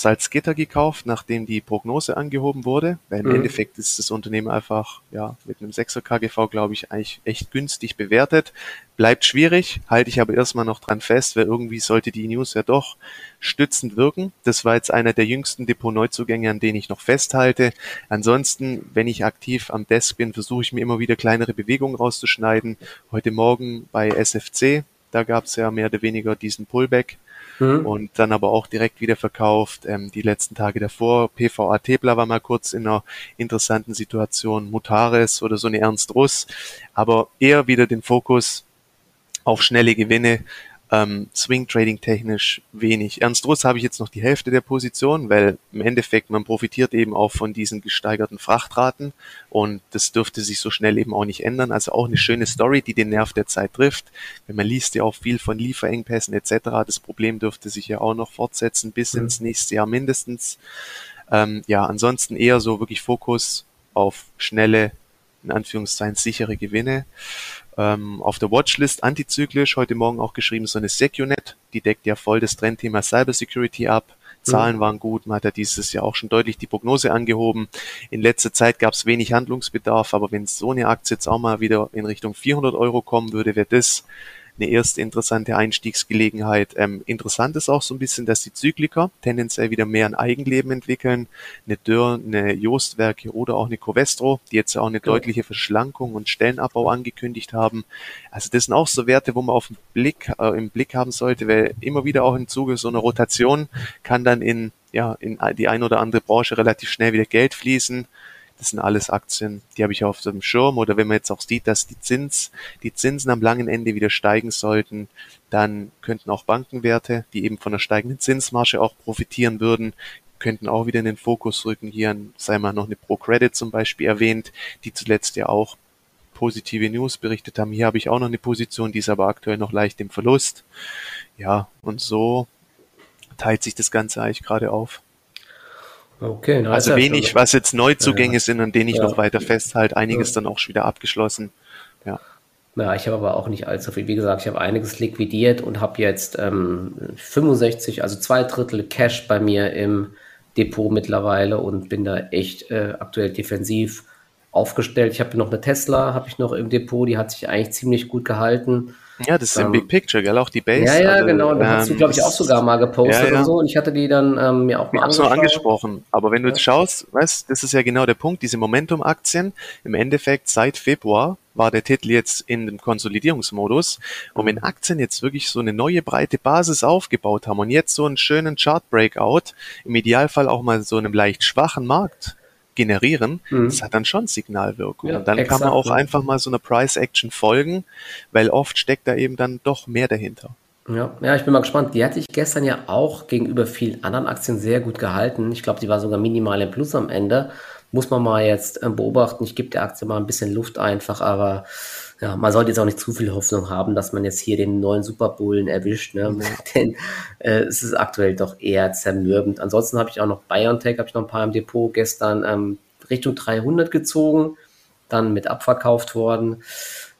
Salzgitter gekauft, nachdem die Prognose angehoben wurde. Weil im mhm. Endeffekt ist das Unternehmen einfach ja mit einem 6er KGV, glaube ich, eigentlich echt günstig bewertet. Bleibt schwierig, halte ich aber erstmal noch dran fest, weil irgendwie sollte die News ja doch stützend wirken. Das war jetzt einer der jüngsten Depot-Neuzugänge, an denen ich noch festhalte. Ansonsten, wenn ich aktiv am Desk bin, versuche ich mir immer wieder kleinere Bewegungen rauszuschneiden. Heute Morgen bei SFC, da gab es ja mehr oder weniger diesen Pullback mhm. und dann aber auch direkt wieder verkauft. Ähm, die letzten Tage davor, PVA Tebla war mal kurz in einer interessanten Situation, Mutares oder so eine Ernst Russ, aber eher wieder den Fokus auf schnelle Gewinne, ähm, Swing Trading technisch wenig. Ernst Russ habe ich jetzt noch die Hälfte der Position, weil im Endeffekt man profitiert eben auch von diesen gesteigerten Frachtraten und das dürfte sich so schnell eben auch nicht ändern. Also auch eine schöne Story, die den Nerv der Zeit trifft. Wenn man liest ja auch viel von Lieferengpässen etc. Das Problem dürfte sich ja auch noch fortsetzen bis mhm. ins nächste Jahr mindestens. Ähm, ja, ansonsten eher so wirklich Fokus auf schnelle, in Anführungszeichen sichere Gewinne ähm, auf der Watchlist antizyklisch, heute Morgen auch geschrieben, so eine SecuNet, die deckt ja voll das Trendthema Cybersecurity ab. Zahlen mhm. waren gut, man hat ja dieses Jahr auch schon deutlich die Prognose angehoben. In letzter Zeit gab es wenig Handlungsbedarf, aber wenn so eine Aktie jetzt auch mal wieder in Richtung 400 Euro kommen würde, wäre das eine erste interessante Einstiegsgelegenheit. Ähm, interessant ist auch so ein bisschen, dass die Zykliker tendenziell wieder mehr ein Eigenleben entwickeln. Eine Dürr, eine Jostwerke oder auch eine Covestro, die jetzt auch eine genau. deutliche Verschlankung und Stellenabbau angekündigt haben. Also das sind auch so Werte, wo man auf den Blick, äh, im Blick haben sollte, weil immer wieder auch im Zuge so einer Rotation kann dann in ja, in die ein oder andere Branche relativ schnell wieder Geld fließen. Das sind alles Aktien, die habe ich auf dem Schirm. Oder wenn man jetzt auch sieht, dass die Zins, die Zinsen am langen Ende wieder steigen sollten, dann könnten auch Bankenwerte, die eben von der steigenden Zinsmarge auch profitieren würden, könnten auch wieder in den Fokus rücken. Hier sei mal noch eine Pro-Credit zum Beispiel erwähnt, die zuletzt ja auch positive News berichtet haben. Hier habe ich auch noch eine Position, die ist aber aktuell noch leicht im Verlust. Ja, und so teilt sich das Ganze eigentlich gerade auf. Okay, na, also wenig, was jetzt Neuzugänge ja, sind, an denen ich ja. noch weiter festhalte. Einiges ja. dann auch schon wieder abgeschlossen. Ja. Ja, ich habe aber auch nicht allzu viel. Wie gesagt, ich habe einiges liquidiert und habe jetzt ähm, 65, also zwei Drittel Cash bei mir im Depot mittlerweile und bin da echt äh, aktuell defensiv aufgestellt. Ich habe noch eine Tesla, habe ich noch im Depot, die hat sich eigentlich ziemlich gut gehalten. Ja, das ist ähm, im Big Picture, gell? Auch die Base. Ja, ja, also, genau. Da ähm, hast du, glaube ich, auch sogar mal gepostet ja, ja. und so. Und ich hatte die dann ähm, mir auch mal angesprochen. angesprochen. Aber wenn du jetzt schaust, weißt, das ist ja genau der Punkt, diese Momentum-Aktien. Im Endeffekt seit Februar war der Titel jetzt in dem Konsolidierungsmodus. Und wenn Aktien jetzt wirklich so eine neue breite Basis aufgebaut haben und jetzt so einen schönen Chart-Breakout, im Idealfall auch mal so einem leicht schwachen Markt generieren, mhm. das hat dann schon Signalwirkung. Ja, und dann exakt, kann man auch einfach mal so einer Price Action folgen, weil oft steckt da eben dann doch mehr dahinter. Ja, ja, ich bin mal gespannt. Die hatte ich gestern ja auch gegenüber vielen anderen Aktien sehr gut gehalten. Ich glaube, die war sogar minimal im Plus am Ende. Muss man mal jetzt äh, beobachten. Ich gebe der Aktie mal ein bisschen Luft einfach, aber ja, man sollte jetzt auch nicht zu viel Hoffnung haben, dass man jetzt hier den neuen Superbullen erwischt, ne? Mhm. denn äh, es ist aktuell doch eher zermürbend. Ansonsten habe ich auch noch BioNTech, habe ich noch ein paar im Depot gestern ähm, Richtung 300 gezogen, dann mit abverkauft worden.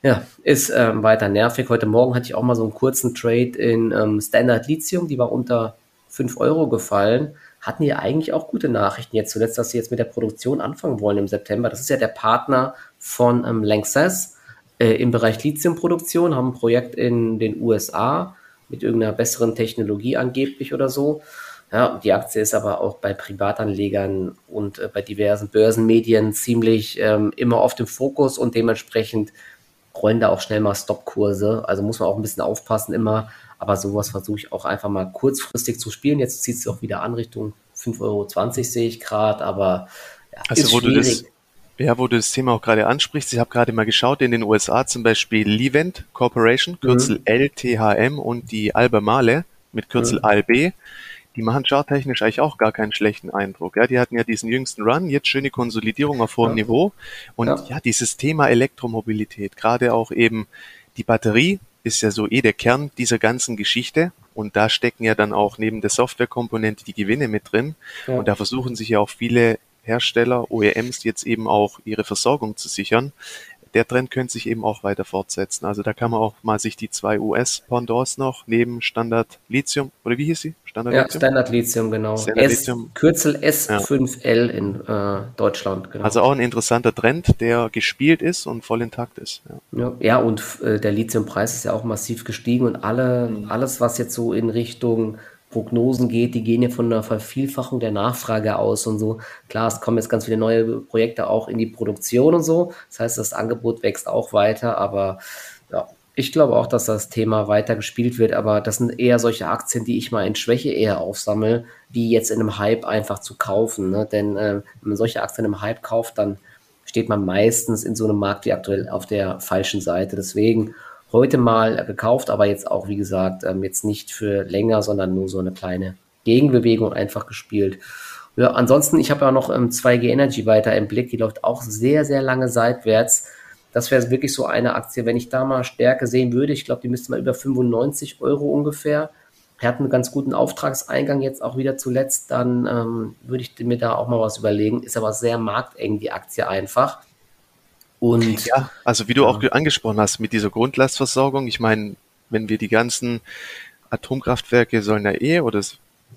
Ja, ist ähm, weiter nervig. Heute Morgen hatte ich auch mal so einen kurzen Trade in ähm, Standard Lithium, die war unter 5 Euro gefallen. Hatten die eigentlich auch gute Nachrichten jetzt zuletzt, dass sie jetzt mit der Produktion anfangen wollen im September. Das ist ja der Partner von ähm, Lanxess äh, im Bereich Lithiumproduktion, haben ein Projekt in den USA mit irgendeiner besseren Technologie angeblich oder so. Ja, die Aktie ist aber auch bei Privatanlegern und äh, bei diversen Börsenmedien ziemlich ähm, immer auf dem Fokus und dementsprechend rollen da auch schnell mal Stopkurse. Also muss man auch ein bisschen aufpassen immer. Aber sowas versuche ich auch einfach mal kurzfristig zu spielen. Jetzt zieht es auch wieder an Richtung 5,20 Euro sehe ich gerade, aber ja, also, ist wo schwierig. Du das ja, wo du das Thema auch gerade ansprichst, ich habe gerade mal geschaut, in den USA zum Beispiel Levent Corporation, Kürzel mhm. LTHM und die Albemarle mit Kürzel mhm. ALB, die machen charttechnisch eigentlich auch gar keinen schlechten Eindruck. Ja, die hatten ja diesen jüngsten Run, jetzt schöne Konsolidierung auf hohem ja. Niveau und ja. ja, dieses Thema Elektromobilität, gerade auch eben die Batterie ist ja so eh der Kern dieser ganzen Geschichte. Und da stecken ja dann auch neben der Softwarekomponente die Gewinne mit drin. Ja. Und da versuchen sich ja auch viele Hersteller, OEMs jetzt eben auch ihre Versorgung zu sichern. Der Trend könnte sich eben auch weiter fortsetzen. Also da kann man auch mal sich die zwei US-Pendants noch neben Standard Lithium, oder wie hieß sie? Standard ja, Lithium? Standard Lithium, genau. Standard S, Lithium. Kürzel S5L ja. in äh, Deutschland, genau. Also auch ein interessanter Trend, der gespielt ist und voll intakt ist. Ja, ja, ja und äh, der Lithiumpreis ist ja auch massiv gestiegen und alle, mhm. alles, was jetzt so in Richtung Prognosen geht, die gehen ja von einer Vervielfachung der Nachfrage aus und so. Klar, es kommen jetzt ganz viele neue Projekte auch in die Produktion und so. Das heißt, das Angebot wächst auch weiter, aber ja, ich glaube auch, dass das Thema weiter gespielt wird, aber das sind eher solche Aktien, die ich mal in Schwäche eher aufsammle, wie jetzt in einem Hype einfach zu kaufen. Ne? Denn äh, wenn man solche Aktien im Hype kauft, dann steht man meistens in so einem Markt wie aktuell auf der falschen Seite. Deswegen heute mal gekauft, aber jetzt auch, wie gesagt, ähm, jetzt nicht für länger, sondern nur so eine kleine Gegenbewegung einfach gespielt. Ja, ansonsten, ich habe ja noch ähm, 2G Energy weiter im Blick, die läuft auch sehr, sehr lange seitwärts. Das wäre wirklich so eine Aktie, wenn ich da mal Stärke sehen würde. Ich glaube, die müsste mal über 95 Euro ungefähr. Er hat einen ganz guten Auftragseingang jetzt auch wieder zuletzt. Dann ähm, würde ich mir da auch mal was überlegen. Ist aber sehr markteng, die Aktie einfach. Und ja, also wie du ja. auch angesprochen hast mit dieser Grundlastversorgung, ich meine, wenn wir die ganzen Atomkraftwerke sollen ja eh, oder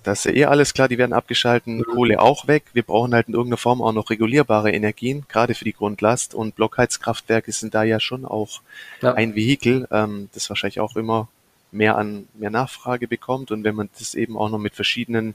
das ist ja eh alles klar, die werden abgeschalten, mhm. Kohle auch weg. Wir brauchen halt in irgendeiner Form auch noch regulierbare Energien, gerade für die Grundlast. Und Blockheizkraftwerke sind da ja schon auch ja. ein Vehikel, ähm, das wahrscheinlich auch immer mehr an mehr Nachfrage bekommt. Und wenn man das eben auch noch mit verschiedenen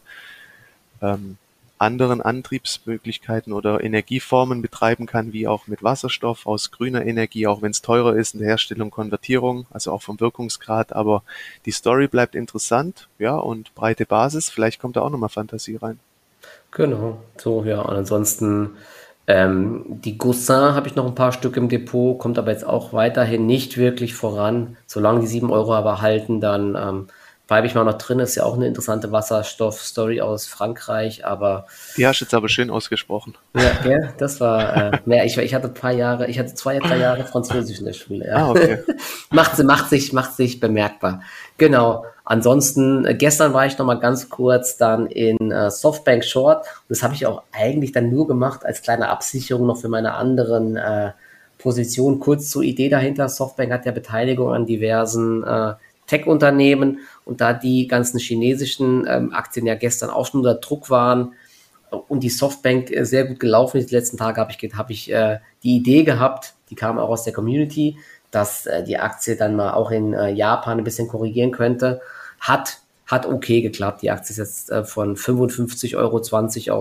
ähm, anderen Antriebsmöglichkeiten oder Energieformen betreiben kann, wie auch mit Wasserstoff aus grüner Energie, auch wenn es teurer ist in der Herstellung, Konvertierung, also auch vom Wirkungsgrad. Aber die Story bleibt interessant, ja, und breite Basis. Vielleicht kommt da auch nochmal Fantasie rein. Genau, so, ja. Und ansonsten ähm, die Goussin habe ich noch ein paar Stück im Depot, kommt aber jetzt auch weiterhin nicht wirklich voran. Solange die 7 Euro aber halten, dann ähm, bleibe ich mal noch drin. Ist ja auch eine interessante Wasserstoff-Story aus Frankreich, aber. Die hast du jetzt aber schön ausgesprochen. Ja, gell? das war äh, mehr. Ich, ich hatte ein paar Jahre, ich hatte zwei, drei Jahre Französisch in der Schule. Ja. Ah, okay. macht, macht, sich, macht sich bemerkbar. Genau. Ansonsten, äh, gestern war ich noch mal ganz kurz dann in äh, Softbank Short. Und das habe ich auch eigentlich dann nur gemacht als kleine Absicherung noch für meine anderen äh, Positionen. Kurz zur Idee dahinter. Softbank hat ja Beteiligung an diversen äh, Tech-Unternehmen und da die ganzen chinesischen ähm, Aktien ja gestern auch schon unter Druck waren, und die Softbank äh, sehr gut gelaufen ist. Die letzten Tage habe ich, hab ich äh, die Idee gehabt, die kam auch aus der Community, dass äh, die Aktie dann mal auch in äh, Japan ein bisschen korrigieren könnte. Hat, hat okay geklappt. Die Aktie ist jetzt äh, von 55,20 Euro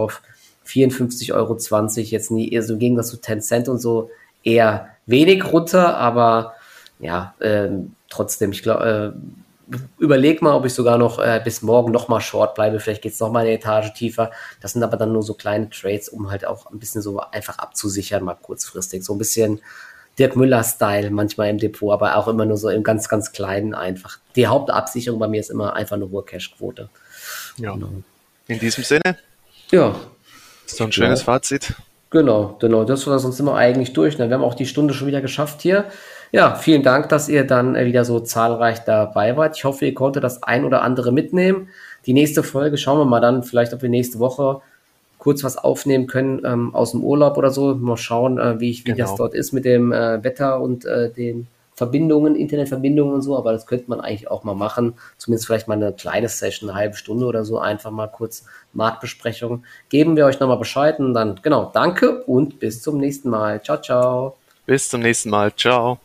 auf 54,20 Euro. Jetzt nie, eher so im Gegensatz zu 10 Cent und so eher wenig runter, aber ja, ähm, trotzdem, ich glaube, äh, überleg mal, ob ich sogar noch äh, bis morgen noch mal short bleibe. Vielleicht geht es noch mal eine Etage tiefer. Das sind aber dann nur so kleine Trades, um halt auch ein bisschen so einfach abzusichern, mal kurzfristig. So ein bisschen Dirk Müller-Style manchmal im Depot, aber auch immer nur so im ganz, ganz kleinen einfach. Die Hauptabsicherung bei mir ist immer einfach eine hohe Cashquote. Ja. Genau. In diesem Sinne. Ja. So ein schönes ja. Fazit. Genau, genau. Das war sonst immer eigentlich durch. Ne? Wir haben auch die Stunde schon wieder geschafft hier. Ja, vielen Dank, dass ihr dann äh, wieder so zahlreich dabei wart. Ich hoffe, ihr konntet das ein oder andere mitnehmen. Die nächste Folge schauen wir mal dann, vielleicht, ob wir nächste Woche kurz was aufnehmen können ähm, aus dem Urlaub oder so. Mal schauen, äh, wie, ich, wie genau. das dort ist mit dem äh, Wetter und äh, den Verbindungen, Internetverbindungen und so. Aber das könnte man eigentlich auch mal machen. Zumindest vielleicht mal eine kleine Session, eine halbe Stunde oder so. Einfach mal kurz Marktbesprechung. Geben wir euch nochmal Bescheid und dann, genau, danke und bis zum nächsten Mal. Ciao, ciao. Bis zum nächsten Mal. Ciao.